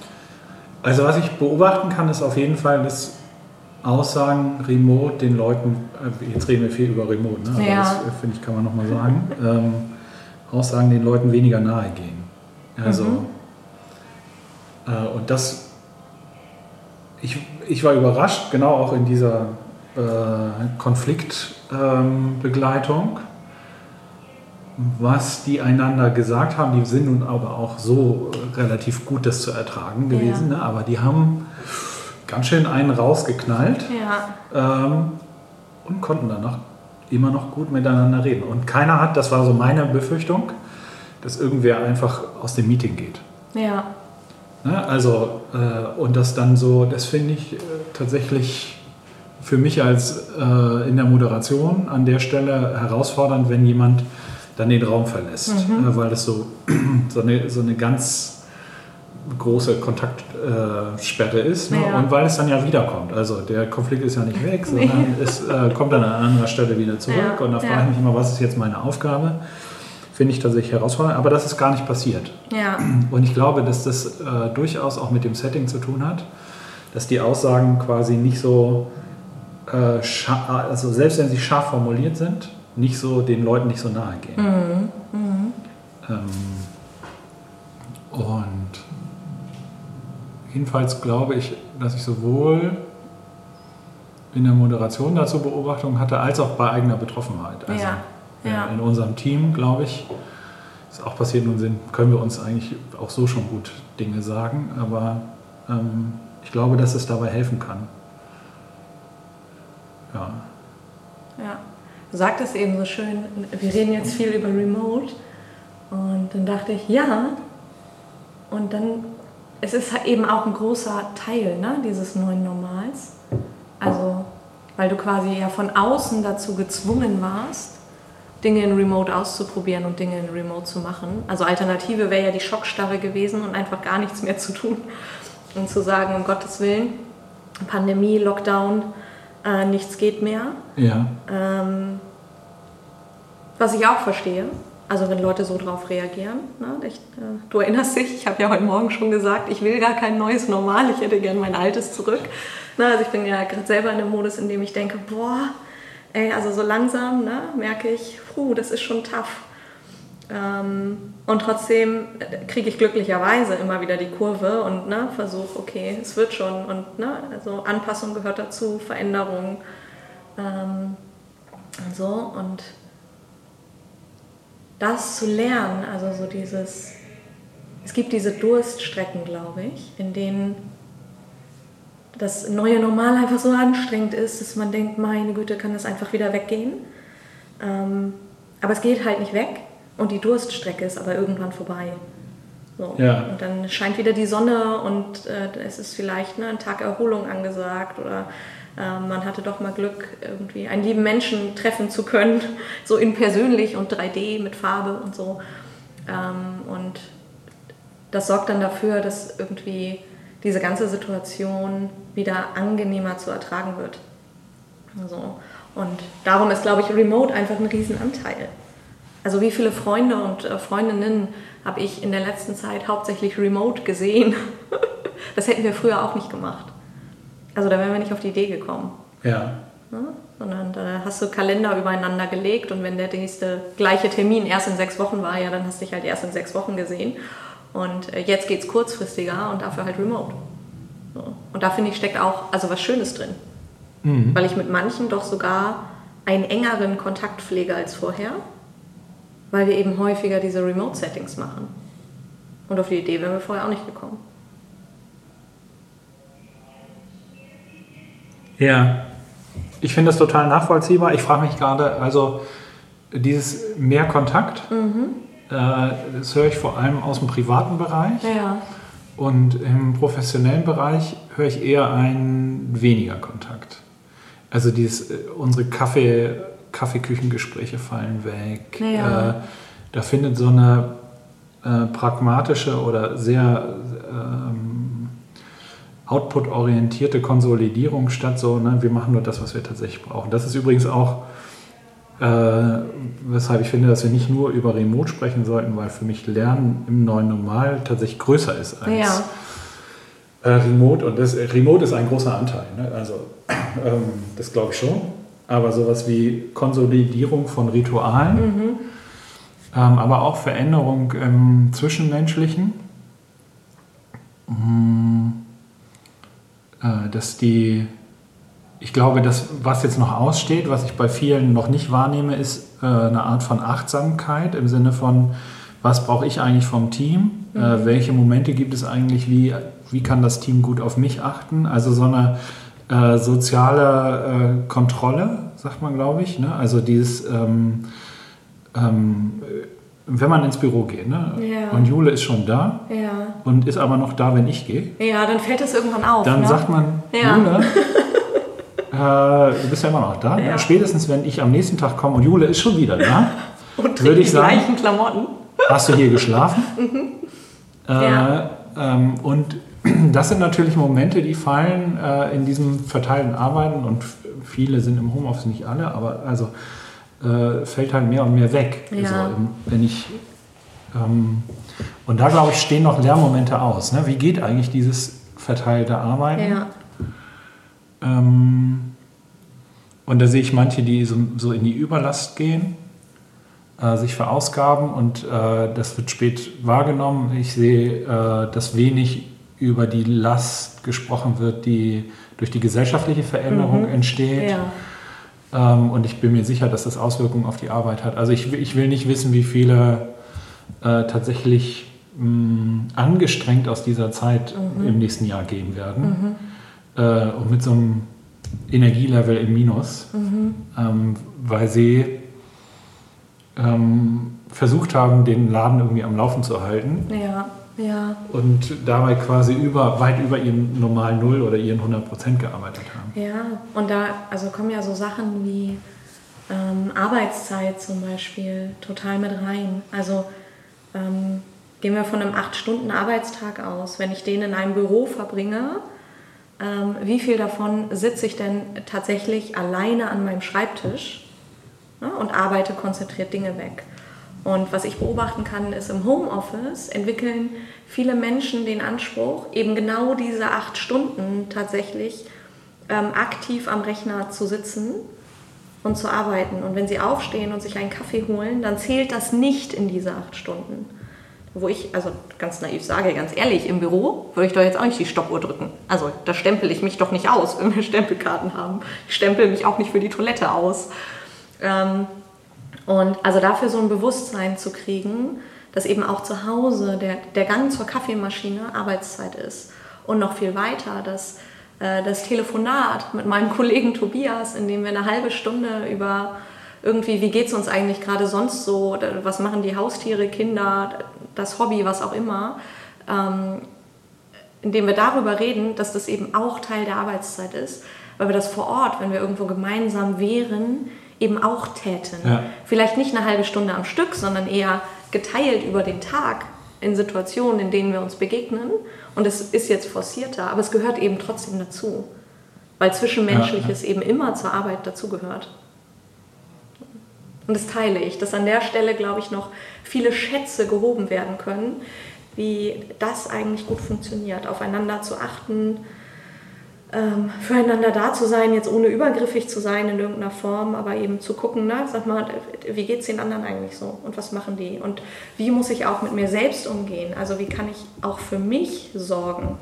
Also was ich beobachten kann, ist auf jeden Fall, dass Aussagen remote den Leuten, äh, jetzt reden wir viel über remote, ne? aber ja. das äh, finde ich, kann man nochmal sagen, [LAUGHS] ähm, Aussagen den Leuten weniger nahe gehen. Also, mhm. äh, und das, ich, ich war überrascht, genau auch in dieser äh, Konfliktbegleitung, ähm, was die einander gesagt haben. Die sind nun aber auch so relativ gut, das zu ertragen gewesen. Ja. Ne? Aber die haben ganz schön einen rausgeknallt ja. ähm, und konnten danach immer noch gut miteinander reden. Und keiner hat, das war so meine Befürchtung, dass irgendwer einfach aus dem Meeting geht. Ja. Ne? Also, äh, und das dann so, das finde ich äh, tatsächlich für mich als äh, in der Moderation an der Stelle herausfordernd, wenn jemand dann den Raum verlässt, mhm. äh, weil das so, [CLEARS THROAT] so, eine, so eine ganz große Kontaktsperre ist ne? ja. und weil es dann ja wiederkommt. Also der Konflikt ist ja nicht weg, [LAUGHS] sondern nee. es äh, kommt dann an anderer Stelle wieder zurück ja. und da frage ich mich immer, was ist jetzt meine Aufgabe? Finde ich tatsächlich herausfordernd, aber das ist gar nicht passiert. Ja. Und ich glaube, dass das äh, durchaus auch mit dem Setting zu tun hat, dass die Aussagen quasi nicht so äh, also selbst wenn sie scharf formuliert sind, nicht so den Leuten nicht so nahe gehen. Mhm. Mhm. Ähm, und jedenfalls glaube ich, dass ich sowohl in der Moderation dazu Beobachtungen hatte, als auch bei eigener Betroffenheit. Also ja. Ja. in unserem Team, glaube ich, ist auch passiert. Nun sind, können wir uns eigentlich auch so schon gut Dinge sagen, aber ähm, ich glaube, dass es dabei helfen kann. Ja. Ja. Du sagtest eben so schön, wir reden jetzt viel über Remote. Und dann dachte ich, ja. Und dann, es ist eben auch ein großer Teil ne, dieses neuen Normals. Also, weil du quasi ja von außen dazu gezwungen warst, Dinge in Remote auszuprobieren und Dinge in Remote zu machen. Also Alternative wäre ja die Schockstarre gewesen und einfach gar nichts mehr zu tun [LAUGHS] und zu sagen, um Gottes Willen, Pandemie, Lockdown, äh, nichts geht mehr. Ja. Ähm, was ich auch verstehe. Also wenn Leute so drauf reagieren. Ne? Ich, äh, du erinnerst dich, ich habe ja heute Morgen schon gesagt, ich will gar kein neues Normal, ich hätte gern mein altes zurück. Ne? Also ich bin ja gerade selber in einem Modus, in dem ich denke, boah, ey, also so langsam ne, merke ich, puh, das ist schon tough. Ähm, und trotzdem kriege ich glücklicherweise immer wieder die Kurve und ne, versuche, okay, es wird schon. Und ne, also Anpassung gehört dazu, Veränderung ähm, und so. Und das zu lernen, also so dieses, es gibt diese Durststrecken, glaube ich, in denen das neue Normal einfach so anstrengend ist, dass man denkt, meine Güte, kann das einfach wieder weggehen. Ähm, aber es geht halt nicht weg und die Durststrecke ist aber irgendwann vorbei. So. Ja. Und dann scheint wieder die Sonne und äh, es ist vielleicht ne, ein Tag Erholung angesagt oder äh, man hatte doch mal Glück, irgendwie einen lieben Menschen treffen zu können, [LAUGHS] so in persönlich und 3D mit Farbe und so. Ähm, und das sorgt dann dafür, dass irgendwie diese ganze Situation wieder angenehmer zu ertragen wird. So. Und darum ist, glaube ich, Remote einfach ein Riesenanteil. Also wie viele Freunde und äh, Freundinnen habe ich in der letzten Zeit hauptsächlich remote gesehen. [LAUGHS] das hätten wir früher auch nicht gemacht. Also da wären wir nicht auf die Idee gekommen. Ja. ja sondern da hast du Kalender übereinander gelegt und wenn der nächste gleiche Termin erst in sechs Wochen war, ja, dann hast du dich halt erst in sechs Wochen gesehen. Und äh, jetzt geht es kurzfristiger und dafür halt remote. So. Und da finde ich, steckt auch also was Schönes drin. Mhm. Weil ich mit manchen doch sogar einen engeren Kontakt pflege als vorher, weil wir eben häufiger diese Remote-Settings machen. Und auf die Idee wären wir vorher auch nicht gekommen. Ja, ich finde das total nachvollziehbar. Ich frage mich gerade, also dieses mehr Kontakt, mhm. Äh, das höre ich vor allem aus dem privaten Bereich. Ja. Und im professionellen Bereich höre ich eher einen weniger Kontakt. Also dieses, äh, unsere Kaffee, Kaffeeküchengespräche fallen weg. Ja. Äh, da findet so eine äh, pragmatische oder sehr ähm, output-orientierte Konsolidierung statt. So, ne, wir machen nur das, was wir tatsächlich brauchen. Das ist übrigens auch, äh, weshalb ich finde, dass wir nicht nur über Remote sprechen sollten, weil für mich Lernen im neuen Normal tatsächlich größer ist als. Ja äh, Remote und das, Remote ist ein großer Anteil. Ne? Also [CLEARS THROAT] ähm, das glaube ich schon. Aber sowas wie Konsolidierung von Ritualen, mhm. ähm, aber auch Veränderung im Zwischenmenschlichen. Mhm. Äh, dass die, ich glaube, das, was jetzt noch aussteht, was ich bei vielen noch nicht wahrnehme, ist äh, eine Art von Achtsamkeit im Sinne von, was brauche ich eigentlich vom Team? Äh, mhm. Äh, welche Momente gibt es eigentlich? Wie, wie kann das Team gut auf mich achten? Also so eine äh, soziale äh, Kontrolle, sagt man, glaube ich. Ne? Also dieses, ähm, ähm, wenn man ins Büro geht ne? Ja. und Jule ist schon da ja. und ist aber noch da, wenn ich gehe. Ja, dann fällt das irgendwann auf. Dann ne? sagt man, ja. Jule, [LAUGHS] äh, du bist ja immer noch da. Ne? Spätestens, wenn ich am nächsten Tag komme und Jule ist schon wieder da, [LAUGHS] und würde ich sagen, gleichen Klamotten. Hast du hier geschlafen? [LAUGHS] mhm. Äh, ja. ähm, und [CLEARS THROAT] das sind natürlich Momente, die fallen äh, in diesem verteilten Arbeiten und viele sind im Homeoffice, nicht alle, aber also äh, fällt halt mehr und mehr weg. Ja. So, wenn ich ähm, und da glaube ich stehen noch Lernmomente aus. Ne? Wie geht eigentlich dieses verteilte Arbeiten? Ja. Ähm, und da sehe ich manche, die so, so in die Überlast gehen äh, sich verausgaben und äh, das wird spät wahrgenommen. Ich sehe, äh, dass wenig über die Last gesprochen wird, die durch die gesellschaftliche Veränderung mhm. entsteht. Ja. Ähm, und ich bin mir sicher, dass das Auswirkungen auf die Arbeit hat. Also ich, ich will nicht wissen, wie viele äh, tatsächlich mh, mm, angestrengt aus dieser Zeit mhm. im nächsten Jahr gehen werden. Mhm. Äh, und mit so einem Energielevel im Minus, mhm. ähm, weil sie ähm, versucht haben, den Laden irgendwie am Laufen zu halten. Ja, ja. Und dabei quasi über, weit über ihren normalen Null oder ihren 100 Prozent gearbeitet haben. Ja, und da also kommen ja so Sachen wie ähm, Arbeitszeit zum Beispiel total mit rein. Also ähm, gehen wir von einem 8-Stunden-Arbeitstag aus. Wenn ich den in einem Büro verbringe, ähm, wie viel davon sitze ich denn tatsächlich alleine an meinem Schreibtisch? ne, und arbeite konzentriert Dinge weg. Und was ich beobachten kann, ist im Homeoffice entwickeln viele Menschen den Anspruch, eben genau diese acht Stunden tatsächlich ähm, aktiv am Rechner zu sitzen und zu arbeiten. Und wenn sie aufstehen und sich einen Kaffee holen, dann zählt das nicht in diese acht Stunden. Wo ich, also ganz naiv sage, ganz ehrlich, im Büro würde ich doch jetzt auch nicht die Stoppuhr drücken. Also da stempel ich mich doch nicht aus, [LAUGHS] wenn wir Stempelkarten haben. Ich stempel mich auch nicht für die Toilette aus. Ähm, und also dafür so ein Bewusstsein zu kriegen, dass eben auch zu Hause der, der Gang zur Kaffeemaschine Arbeitszeit ist. Und noch viel weiter, dass äh, das Telefonat mit meinem [LAUGHS] Kollegen Tobias, in dem wir eine halbe Stunde über irgendwie, wie geht es uns eigentlich gerade sonst so, was machen die Haustiere, Kinder, das Hobby, was auch immer, ähm, indem wir darüber reden, dass das eben auch Teil der Arbeitszeit ist, weil wir das vor Ort, wenn wir irgendwo gemeinsam wären, eben auch täten. Ja. Vielleicht nicht eine halbe Stunde am Stück, sondern eher geteilt über den Tag in Situationen, in denen wir uns begegnen. Und es ist jetzt forcierter, aber es gehört eben trotzdem dazu, weil Zwischenmenschliches ja, ja. eben immer zur Arbeit dazugehört. Und das teile ich, dass an der Stelle, glaube ich, noch viele Schätze gehoben werden können, wie das eigentlich gut funktioniert, aufeinander zu achten, ähm, füreinander da zu sein, jetzt ohne übergriffig zu sein in irgendeiner Form, aber eben zu gucken, na, sag mal, wie geht es den anderen eigentlich so und was machen die und wie muss ich auch mit mir selbst umgehen, also wie kann ich auch für mich sorgen.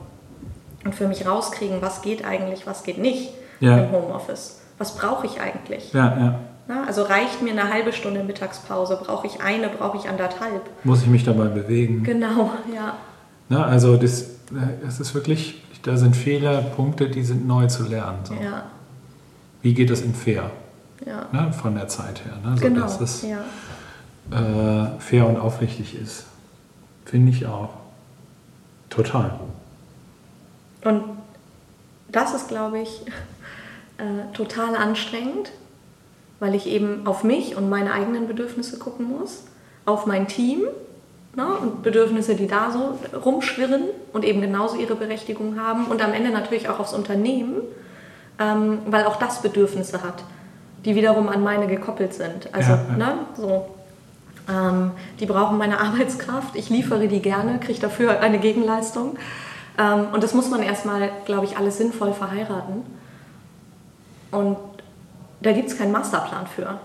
und für mich rauskriegen, was geht eigentlich, was geht nicht Ja. im Homeoffice. Was brauche ich eigentlich? Ja, ja. Na, also reicht mir eine halbe Stunde Mittagspause? Brauche ich eine? Brauche ich anderthalb? Muss ich mich dabei bewegen? Genau, ja. Ne? Also das, das ist wirklich, da sind viele Punkte, die sind neu zu lernen. So. Ja, Wie geht es in fair? ja. Ne? Von der Zeit her. Ne? So, genau. Dass es ja. äh, fair und aufrichtig ist. Finde ich auch. Total. Und das ist, glaube ich, [LAUGHS] äh, total anstrengend, weil ich eben auf mich und meine eigenen Bedürfnisse gucken muss, auf mein Team ne, und Bedürfnisse, die da so rumschwirren und eben genauso ihre Berechtigung haben und am Ende natürlich auch aufs Unternehmen, ähm, weil auch das Bedürfnisse hat, die wiederum an meine gekoppelt sind. Also, Ja, ja. Ne, so. Ähm, die brauchen meine [LAUGHS] Arbeitskraft, ich liefere die gerne, kriege dafür eine Gegenleistung. Ähm, und das muss man erstmal, glaube ich, alles sinnvoll verheiraten. Und da gibt es keinen Masterplan für,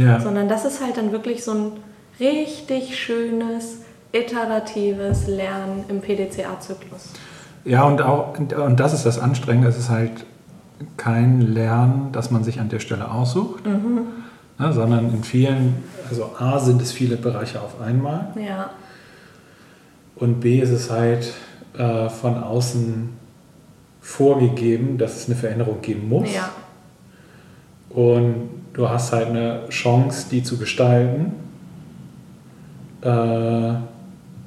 Ja. sondern das ist halt dann wirklich so ein richtig schönes, iteratives Lernen im PDCA-Zyklus. Ja, und, auch, und, das ist das Anstrengende, es ist halt kein Lernen, das man sich an der Stelle aussucht, ne, sondern in vielen, also A sind es viele Bereiche auf einmal Ja, und B ist es halt äh, von außen vorgegeben, dass es eine Veränderung geben muss. ja, Und du hast halt eine Chance, die zu gestalten. Äh, ja,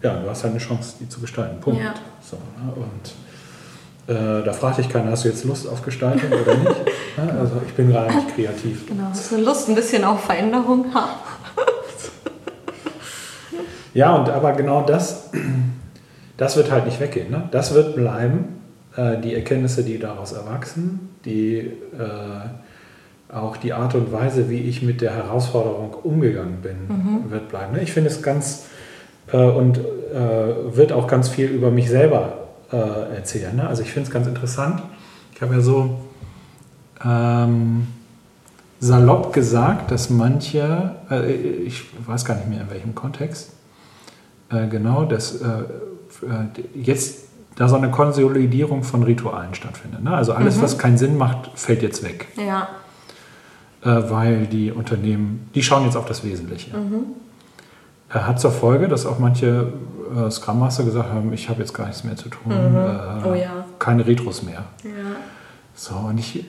du hast halt eine Chance, die zu gestalten. Punkt. Ja. So, ne? Und äh, da fragt dich keiner, hast du jetzt Lust auf Gestaltung oder nicht? [LAUGHS] Ja, also ich bin gerade nicht kreativ. genau. Ist eine Lust ein bisschen auf Veränderung. Ha. [LAUGHS] Ja, und aber genau das, das wird halt nicht weggehen. Ne? Das wird bleiben. Äh, die Erkenntnisse, die daraus erwachsen, die, äh, auch die Art und Weise, wie ich mit der Herausforderung umgegangen bin, wird bleiben. Ne? Ich finde es ganz äh, und äh, wird auch ganz viel über mich selber äh, erzählen. Ne? Also ich finde es ganz interessant. Ich habe ja so ähm, salopp gesagt, dass manche, äh, ich weiß gar nicht mehr in welchem Kontext, äh, genau, dass äh, jetzt da so eine Konsolidierung von Ritualen stattfindet. Ne? Also alles, was keinen Sinn macht, fällt jetzt weg, Ja, weil die Unternehmen, die schauen jetzt auf das Wesentliche. Er hat zur Folge, dass auch manche äh, Scrum Master gesagt haben, ich habe jetzt gar nichts mehr zu tun, äh, Oh ja. keine Retros mehr. ja, So, und ich äh,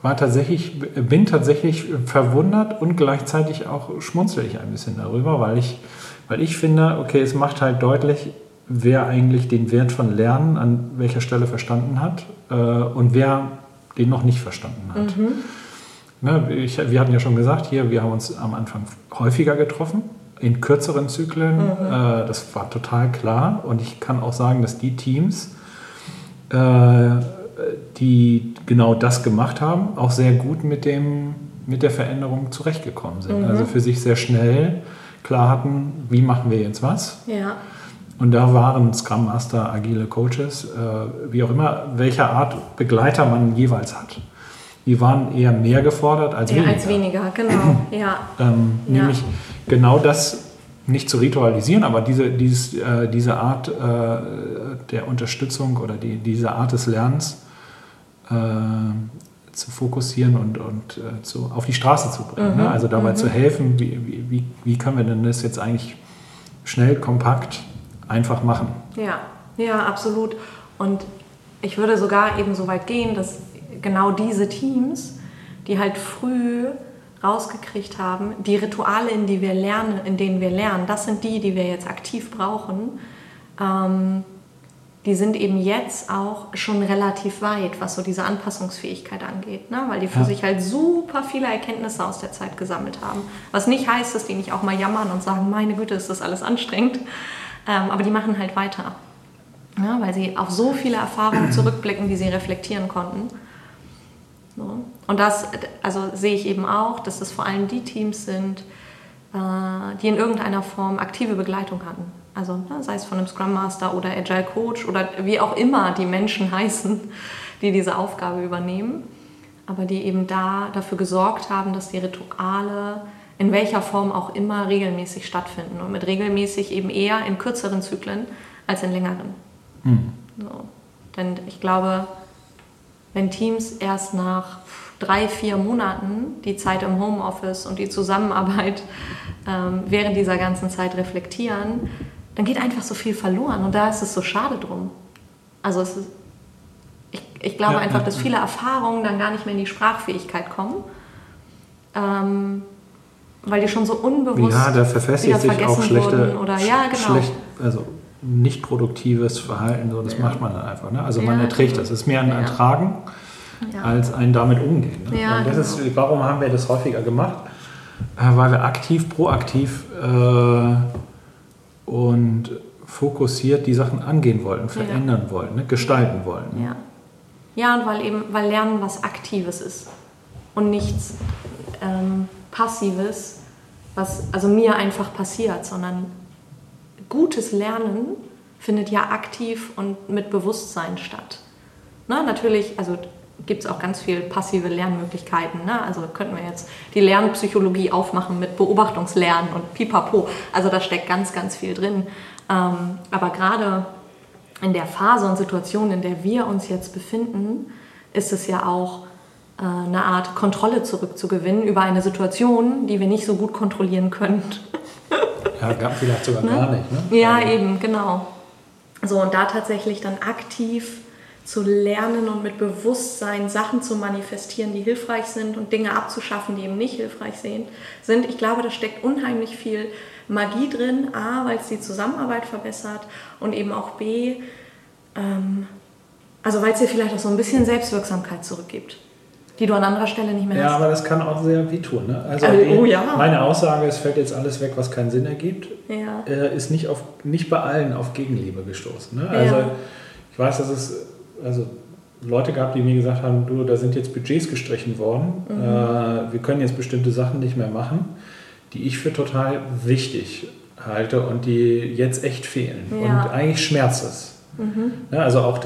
war tatsächlich, bin tatsächlich verwundert und gleichzeitig auch schmunzel ich ein bisschen darüber, weil ich, weil ich finde, okay, es macht halt deutlich, wer eigentlich den Wert von Lernen an welcher Stelle verstanden hat äh, und wer den noch nicht verstanden hat. Ne, ich, wir hatten ja schon gesagt, hier, wir haben uns am Anfang häufiger getroffen, in kürzeren Zyklen. Äh, das war total klar. Und ich kann auch sagen, dass die Teams, äh, die genau das gemacht haben, auch sehr gut mit, dem, mit der Veränderung zurechtgekommen sind. Also für sich sehr schnell klar hatten, wie machen wir jetzt was. ja, Und da waren Scrum Master, agile Coaches, äh, wie auch immer, welcher Art Begleiter man jeweils hat. Die waren eher mehr gefordert als weniger. als weniger, [CLEARS THROAT] genau. Ja, Ähm, Ja. Nämlich genau das nicht zu ritualisieren, aber diese, dieses, äh, diese Art äh, der Unterstützung oder die, diese Art des Lernens äh, zu fokussieren und, und äh, zu, auf die Straße zu bringen. Mhm. Ne? Also dabei zu helfen, wie, wie, wie, wie können wir denn das jetzt eigentlich schnell, kompakt, einfach machen. Ja, ja, absolut. Und ich würde sogar eben so weit gehen, dass genau diese Teams, die halt früh rausgekriegt haben, die Rituale, in die wir lernen, in denen wir lernen, das sind die, die wir jetzt aktiv brauchen. Ähm, die sind eben jetzt auch schon relativ weit, was so diese Anpassungsfähigkeit angeht, ne? weil die für Ja. sich halt super viele Erkenntnisse aus der Zeit gesammelt haben. Was nicht heißt, dass die nicht auch mal jammern und sagen, meine Güte, ist das alles anstrengend. Ähm, aber die machen halt weiter, ja, weil sie auf so viele Erfahrungen zurückblicken, die sie reflektieren konnten. So. Und das also sehe ich eben auch, dass das vor allem die Teams sind, äh, die in irgendeiner Form aktive Begleitung hatten. Also ne, sei es von einem Scrum Master oder Agile Coach oder wie auch immer die Menschen [LAUGHS] heißen, die diese Aufgabe übernehmen, aber die eben da dafür gesorgt haben, dass die Rituale in welcher Form auch immer regelmäßig stattfinden und mit regelmäßig eben eher in kürzeren Zyklen als in längeren. So. Denn ich glaube, wenn Teams erst nach drei, vier Monaten die Zeit im Homeoffice und die Zusammenarbeit ähm, während dieser ganzen Zeit reflektieren, dann geht einfach so viel verloren und da ist es so schade drum. Also ist, ich, ich glaube ja, einfach, dass viele Erfahrungen dann gar nicht mehr in die Sprachfähigkeit kommen. Ähm, weil die schon so unbewusst ja, da verfestigt sich auch schlechte, oder, ja, genau. schlecht, also nicht produktives Verhalten, so, das ja. macht man dann einfach. Ne? Also man erträgt das. Es ist mehr ein Ertragen als ein damit umgehen. Ne? und das genau. ist, warum haben wir das häufiger gemacht? Äh, weil wir aktiv, proaktiv äh, und fokussiert die Sachen angehen wollten, verändern wollten, ne? gestalten wollten. Ja. ja, und weil eben, weil Lernen was Aktives ist und nichts ähm, Passives, was also mir einfach passiert, sondern gutes Lernen findet ja aktiv und mit Bewusstsein statt. Na, natürlich, also gibt es auch ganz viel passive Lernmöglichkeiten. Ne? Also könnten wir jetzt die Lernpsychologie aufmachen mit Beobachtungslernen und pipapo. Also da steckt ganz, ganz viel drin. Ähm, aber gerade in der Phase und Situation, in der wir uns jetzt befinden, ist es ja auch äh, eine Art Kontrolle zurückzugewinnen über eine Situation, die wir nicht so gut kontrollieren können. Ja, gab vielleicht sogar ne? gar nicht. Ne? Ja, also. eben, genau. So, und da tatsächlich dann aktiv zu lernen und mit Bewusstsein Sachen zu manifestieren, die hilfreich sind und Dinge abzuschaffen, die eben nicht hilfreich sind. Ich glaube, da steckt unheimlich viel Magie drin. A, weil es die Zusammenarbeit verbessert und eben auch B, ähm, also weil es dir vielleicht auch so ein bisschen Selbstwirksamkeit zurückgibt die du an anderer Stelle nicht mehr ja, hast. Ja, aber das kann auch sehr wehtun. Ne? Also, also oh ja. meine Aussage, es fällt jetzt alles weg, was keinen Sinn ergibt, ja. äh, ist nicht, auf, nicht bei allen auf Gegenliebe gestoßen. Ne? Also ich weiß, dass es also Leute gab, die mir gesagt haben, du, da sind jetzt Budgets gestrichen worden, mhm. äh, wir können jetzt bestimmte Sachen nicht mehr machen, die ich für total wichtig halte und die jetzt echt fehlen. Und eigentlich schmerzt es. Mhm. Ja, also auch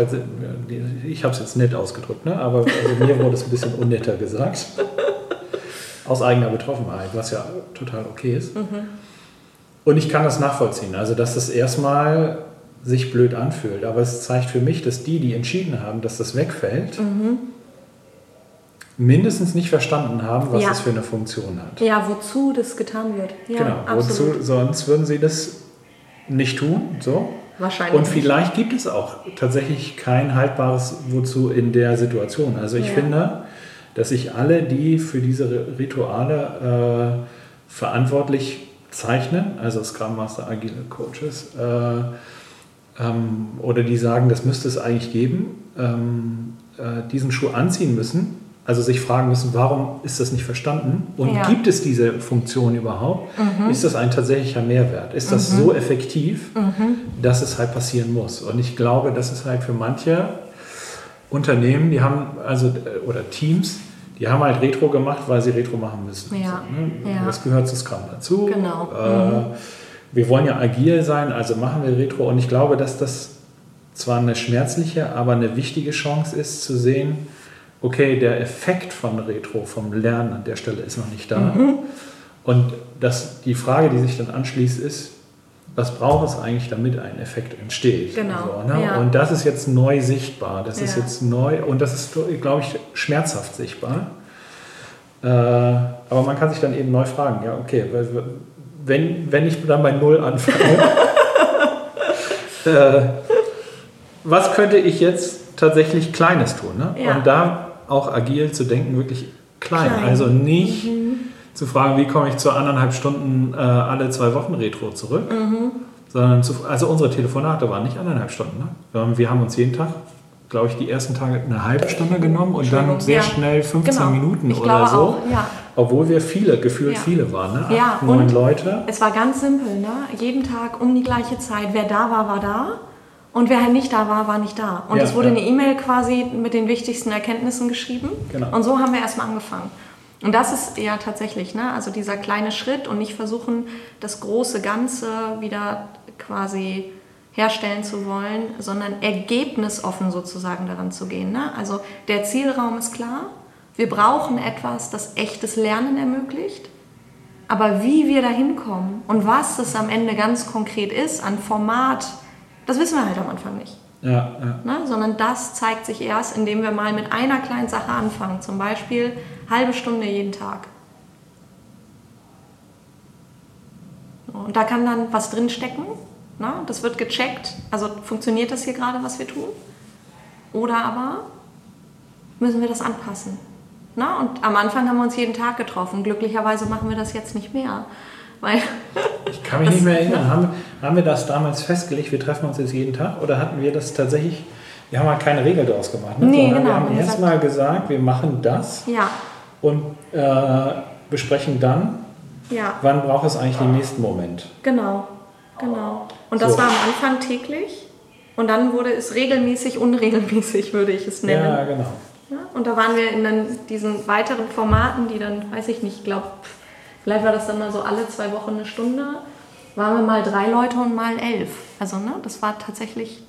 ich habe es jetzt nett ausgedrückt, ne? aber also mir wurde es ein bisschen unnetter gesagt. Aus eigener Betroffenheit, was ja total okay ist. Mhm. Und ich kann das nachvollziehen. Also, dass das erstmal sich blöd anfühlt. Aber es zeigt für mich, dass die, die entschieden haben, dass das wegfällt, mhm. mindestens nicht verstanden haben, was ja. das für eine Funktion hat. Ja, wozu das getan wird. Ja, genau, absolut. wozu, sonst würden sie das nicht tun. So. Wahrscheinlich. Und vielleicht gibt es auch tatsächlich kein haltbares Wozu in der Situation. Also ich ja. finde, dass sich alle, die für diese Rituale äh, verantwortlich zeichnen, also Scrum Master, agile Coaches, äh, ähm, oder die sagen, das müsste es eigentlich geben, ähm, äh, diesen Schuh anziehen müssen, also sich fragen müssen, warum ist das nicht verstanden und ja. gibt es diese Funktion überhaupt? Mhm. Ist das ein tatsächlicher Mehrwert? Ist das mhm. so effektiv, mhm. dass es halt passieren muss? Und ich glaube, das ist halt für manche Unternehmen, die haben, also, äh, oder Teams, die haben halt Retro gemacht, weil sie Retro machen müssen. Ja. So, ne? ja. Das gehört zu Scrum dazu. Genau. Äh, mhm. wir wollen ja agil sein, also machen wir Retro. Und ich glaube, dass das zwar eine schmerzliche, aber eine wichtige Chance ist, zu sehen, okay, der Effekt von Retro, vom Lernen an der Stelle ist noch nicht da. Mhm. Und das, die Frage, die sich dann anschließt, ist, was braucht es eigentlich, damit ein Effekt entsteht? Genau. So, ne? ja. Und das ist jetzt neu sichtbar. Das ja. ist jetzt neu und das ist, glaube ich, schmerzhaft sichtbar. Äh, aber man kann sich dann eben neu fragen, ja, okay, wenn, wenn ich dann bei Null anfange, [LAUGHS] äh, was könnte ich jetzt tatsächlich Kleines tun? Ne? Ja. Und da auch agil zu denken, wirklich klein. klein. Also nicht mhm. zu fragen, wie komme ich zu anderthalb Stunden äh, alle zwei Wochen Retro zurück, mhm. sondern zu, also unsere Telefonate waren nicht anderthalb Stunden. Ne? Wir, haben, uns jeden Tag glaube ich, die ersten Tage eine halbe Stunde genommen und dann sehr ja. schnell 15 genau. Minuten ich oder so. Auch, ja. Obwohl wir viele, gefühlt ja. viele waren, ne? Acht, ja, neun Leute. Es war ganz simpel, ne? Jeden Tag um die gleiche Zeit. Wer da war, war da. Und wer halt nicht da war, war nicht da. Und ja, es wurde ja. eine E-Mail quasi mit den wichtigsten Erkenntnissen geschrieben. Genau. Und so haben wir erstmal angefangen. Und das ist ja tatsächlich, ne? also dieser kleine Schritt und nicht versuchen, das große Ganze wieder quasi herstellen zu wollen, sondern ergebnisoffen sozusagen daran zu gehen. Ne? Also der Zielraum ist klar. Wir brauchen etwas, das echtes Lernen ermöglicht. Aber wie wir da hinkommen und was es am Ende ganz konkret ist an Format, das wissen wir halt am Anfang nicht. Ja, ja. Ne? Sondern das zeigt sich erst, indem wir mal mit einer kleinen Sache anfangen. Zum Beispiel halbe Stunde jeden Tag. Und da kann dann was drin stecken. Ne? Das wird gecheckt. Also funktioniert das hier gerade, was wir tun? Oder aber müssen wir das anpassen? Na, und am Anfang haben wir uns jeden Tag getroffen. Glücklicherweise machen wir das jetzt nicht mehr. Weil ich kann mich nicht mehr [LAUGHS] erinnern. Haben, haben wir das damals festgelegt, wir treffen uns jetzt jeden Tag? Oder hatten wir das tatsächlich, wir haben halt keine Regel daraus gemacht. Ne? Nee, genau. Wir haben erstmal gesagt, wir machen das ja. und äh, besprechen dann, ja. wann braucht es eigentlich den nächsten Moment. Genau, genau. Und das So. war am Anfang täglich. Und dann wurde es regelmäßig, unregelmäßig, würde ich es nennen. Ja, genau. Ja, und da waren wir in dann diesen weiteren Formaten, die dann, weiß ich nicht, glaube, vielleicht war das dann mal so alle zwei Wochen eine Stunde, waren wir mal drei Leute und mal elf. Also, ne, das war tatsächlich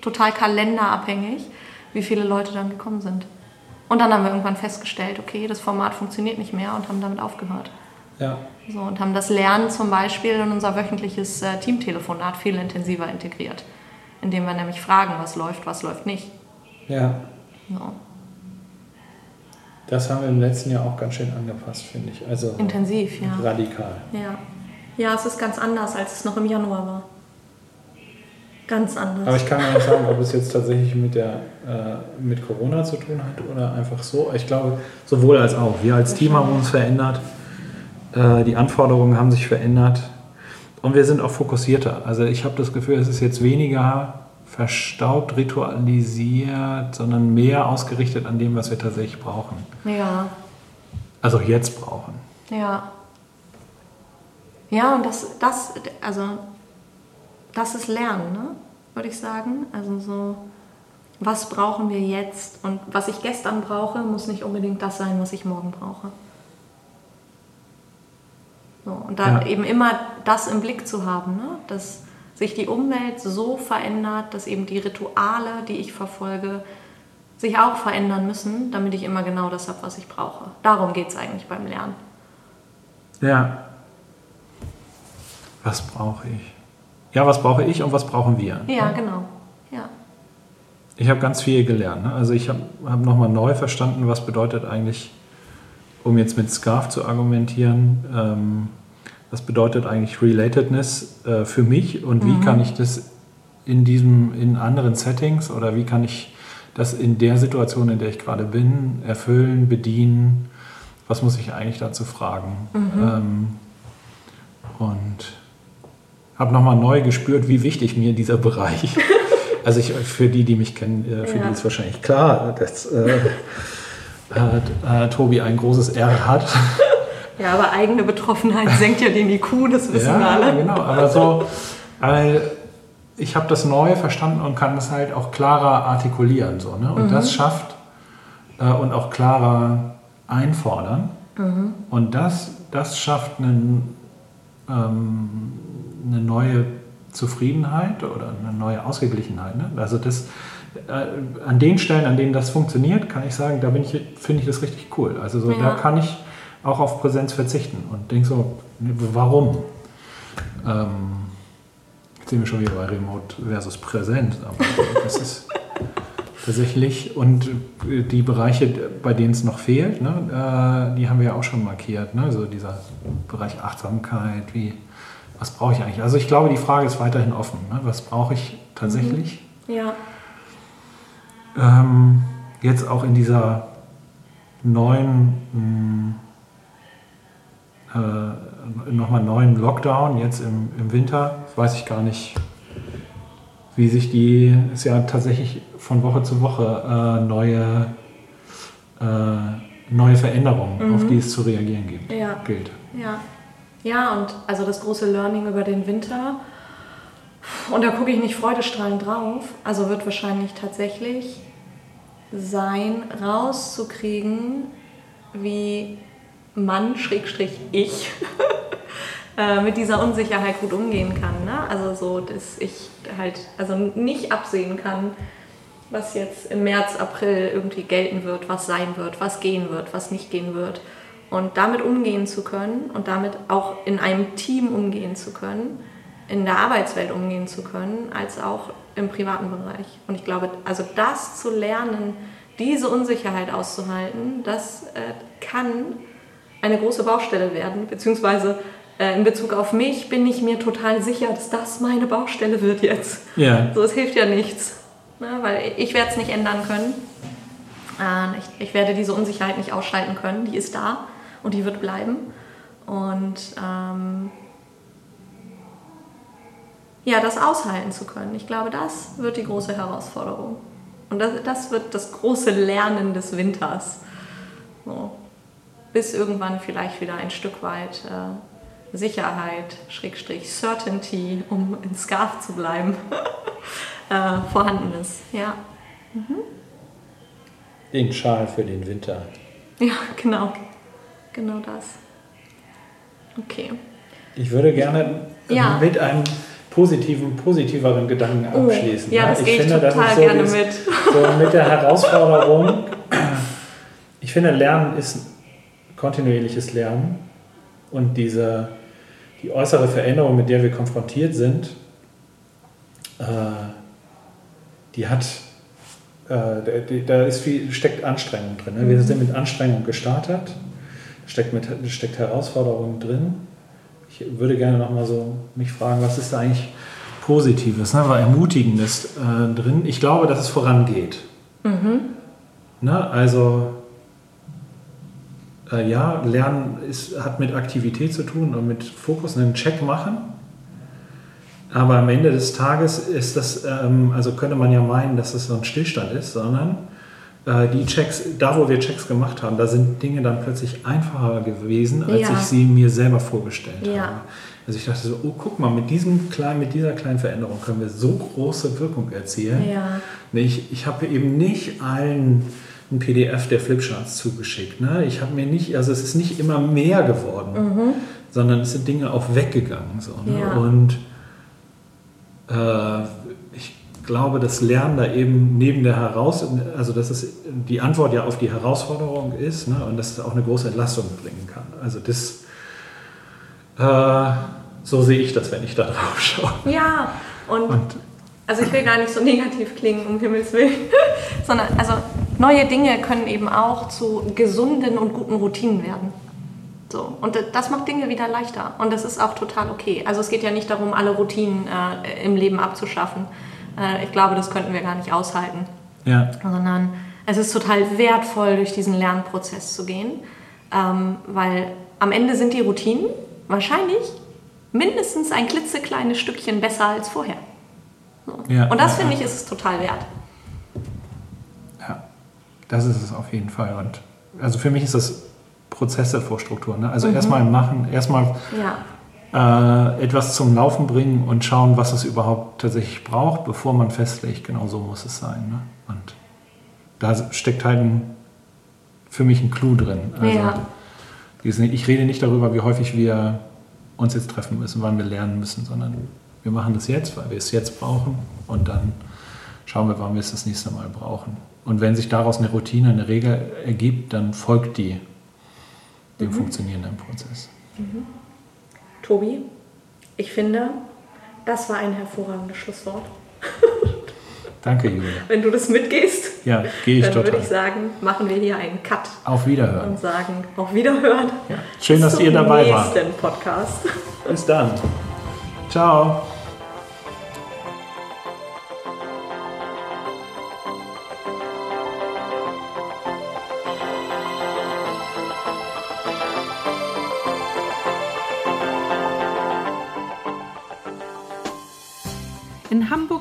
total kalenderabhängig, wie viele Leute dann gekommen sind. Und dann haben wir irgendwann festgestellt, okay, das Format funktioniert nicht mehr und haben damit aufgehört. Ja. So, und haben das Lernen zum Beispiel in unser wöchentliches äh, Teamtelefonat viel intensiver integriert. Indem wir nämlich fragen, was läuft, was läuft nicht. ja. So. Das haben wir im letzten Jahr auch ganz schön angepasst, finde ich. Also Intensiv, ja. radikal. Ja. ja, es ist ganz anders, als es noch im Januar war. Ganz anders. Aber ich kann nicht sagen, ob es jetzt tatsächlich mit, der, äh, mit Corona zu tun hat oder einfach so. Ich glaube, sowohl als auch. Wir als Team haben uns verändert. Äh, die Anforderungen haben sich verändert. Und wir sind auch fokussierter. Also ich habe das Gefühl, es ist jetzt weniger verstaubt, ritualisiert, sondern mehr ausgerichtet an dem, was wir tatsächlich brauchen. ja, Also jetzt brauchen. ja. Ja, und das, das, also, das ist Lernen, ne? würde ich sagen. Also so, was brauchen wir jetzt? Und was ich gestern brauche, muss nicht unbedingt das sein, was ich morgen brauche. So, und da Ja. eben immer das im Blick zu haben, ne? dass sich die Umwelt so verändert, dass eben die Rituale, die ich verfolge, sich auch verändern müssen, damit ich immer genau das habe, was ich brauche. Darum geht es eigentlich beim Lernen. Ja. Was brauche ich? Ja, was brauche ich und was brauchen wir? Ja, genau. Ja. Ich habe ganz viel gelernt. Ne? Also ich habe hab nochmal neu verstanden, was bedeutet eigentlich, um jetzt mit Scarf zu argumentieren, ähm, was bedeutet eigentlich Relatedness äh, für mich und wie kann ich das in diesem, in anderen Settings oder wie kann ich das in der Situation, in der ich gerade bin, erfüllen, bedienen? Was muss ich eigentlich dazu fragen? Ähm, und habe nochmal neu gespürt, wie wichtig mir dieser Bereich [LAUGHS] Also ich, für die, die mich kennen, äh, für Ja. die ist wahrscheinlich klar, dass äh, äh, Tobi ein großes R hat. Ja, aber eigene Betroffenheit [LAUGHS] senkt ja den IQ, das wissen wir ja, alle. genau. Aber so, äh, ich habe das neu verstanden und kann das halt auch klarer artikulieren. So, ne? Und das schafft äh, und auch klarer einfordern. Und das, das schafft einen, ähm, eine neue Zufriedenheit oder eine neue Ausgeglichenheit. Ne? Also das, äh, an den Stellen, an denen das funktioniert, kann ich sagen, da bin ich, finde ich das richtig cool. Also so, Ja. da kann ich auch auf Präsenz verzichten und denke so, warum? Ähm, jetzt sind wir schon wieder bei Remote versus Präsent, aber das ist tatsächlich und äh, die Bereiche, bei denen es noch fehlt, ne, äh, die haben wir ja auch schon markiert. Ne? So dieser Bereich Achtsamkeit, wie, was brauche ich eigentlich? Also ich glaube, die Frage ist weiterhin offen. Ne? Was brauche ich tatsächlich? Ja, Ähm, jetzt auch in dieser neuen, mh, äh, nochmal neuen Lockdown, jetzt im, im Winter, weiß ich gar nicht, wie sich die, ist ja tatsächlich von Woche zu Woche äh, neue, äh, neue Veränderungen, auf die es zu reagieren gibt, Ja. gilt. ja. Ja, und also das große Learning über den Winter, und da gucke ich nicht freudestrahlend drauf, also wird wahrscheinlich tatsächlich sein, rauszukriegen, wie Mann, Schrägstrich ich, [LAUGHS] äh, mit dieser Unsicherheit gut umgehen kann. Ne? Also so, dass ich halt also nicht absehen kann, was jetzt im März, April irgendwie gelten wird, was sein wird, was gehen wird, was nicht gehen wird. Und damit umgehen zu können und damit auch in einem Team umgehen zu können, in der Arbeitswelt umgehen zu können, als auch im privaten Bereich. Und ich glaube, also das zu lernen, diese Unsicherheit auszuhalten, das äh, kann eine große Baustelle werden, beziehungsweise äh, in Bezug auf mich bin ich mir total sicher, dass das meine Baustelle wird jetzt. Ja. So, es hilft ja nichts, ne? weil ich werde es nicht ändern können. Äh, ich, ich werde diese Unsicherheit nicht ausschalten können, die ist da und die wird bleiben. Und ähm, ja, das aushalten zu können, ich glaube, das wird die große Herausforderung. Und das, das wird das große Lernen des Winters. So. Bis irgendwann vielleicht wieder ein Stück weit äh, Sicherheit, Schrägstrich, Certainty, um in Scarf zu bleiben, [LAUGHS] äh, vorhanden ist. Ja. Mhm. Den Schal für den Winter. Ja, genau. Genau das. Okay. Ich würde gerne Ja. mit einem positiven, positiveren Gedanken Oh, abschließen. ja, das ich gehe ich finde, das total ist so gerne dieses- mit. So mit der [LAUGHS] Herausforderung. Ich finde, Lernen ist kontinuierliches Lernen und diese, die äußere Veränderung, mit der wir konfrontiert sind, äh, die hat, äh, da- ist viel, steckt Anstrengung drin. Ne? Wir sind mit Anstrengung gestartet, steckt, mit, steckt Herausforderung drin. Ich würde gerne noch mal so mich fragen, was ist da eigentlich Positives, ne, oder Ermutigendes äh, drin? Ich glaube, dass es vorangeht. Ne, also äh, ja, Lernen ist, hat mit Aktivität zu tun und mit Fokus, einen Check machen. Aber am Ende des Tages ist das, ähm, also könnte man ja meinen, dass das so ein Stillstand ist, sondern äh, die Checks, da wo wir Checks gemacht haben, da sind Dinge dann plötzlich einfacher gewesen, als Ja. ich sie mir selber vorgestellt Ja. habe. Also ich dachte so, oh guck mal, mit, diesem kleinen, mit dieser kleinen Veränderung können wir so große Wirkung erzielen. Ja. Ich, ich habe eben nicht allen ein PDF der Flipcharts zugeschickt. Ne? Ich habe mir nicht, also es ist nicht immer mehr geworden, sondern es sind Dinge auch weggegangen. So, ne? Ja. Und äh, ich glaube, das Lernen da eben neben der Heraus, also dass es die Antwort ja auf die Herausforderung ist ne? und dass es auch eine große Entlastung bringen kann. Also das, äh, so sehe ich das, wenn ich da drauf schaue. Ja, und, Und also ich will gar nicht so negativ klingen, um Himmels Willen, [LAUGHS] sondern also neue Dinge können eben auch zu gesunden und guten Routinen werden. So, und das macht Dinge wieder leichter und das ist auch total okay. Also es geht ja nicht darum, alle Routinen äh, im Leben abzuschaffen. Äh, ich glaube, das könnten wir gar nicht aushalten ja, sondern es ist total wertvoll, durch diesen Lernprozess zu gehen, ähm, weil am Ende sind die Routinen wahrscheinlich mindestens ein klitzekleines Stückchen besser als vorher. So. Ja, Und das ja, finde ich ist es total wert. Das ist es auf jeden Fall. Und also für mich ist das Prozesse vor Struktur. Ne? Also erstmal machen, erstmal Ja, äh, etwas zum Laufen bringen und schauen, was es überhaupt tatsächlich braucht, bevor man festlegt, genau so muss es sein. Ne? Und da steckt halt ein, für mich ein Clou drin. Also, Ja. Ich rede nicht darüber, wie häufig wir uns jetzt treffen müssen, wann wir lernen müssen, sondern wir machen das jetzt, weil wir es jetzt brauchen und dann schauen wir, wann wir es das nächste Mal brauchen. Und wenn sich daraus eine Routine, eine Regel ergibt, dann folgt die dem funktionierenden Prozess. Tobi, ich finde, das war ein hervorragendes Schlusswort. [LAUGHS] Danke, Julia. Wenn du das mitgehst, Ja, gehe ich dann würde total. ich sagen, machen wir hier einen Cut Auf Wiederhören. und sagen auf Wiederhören. Ja. Schön, dass Bis ihr zum dabei wart. nächsten Podcast. Bis dann. Ciao.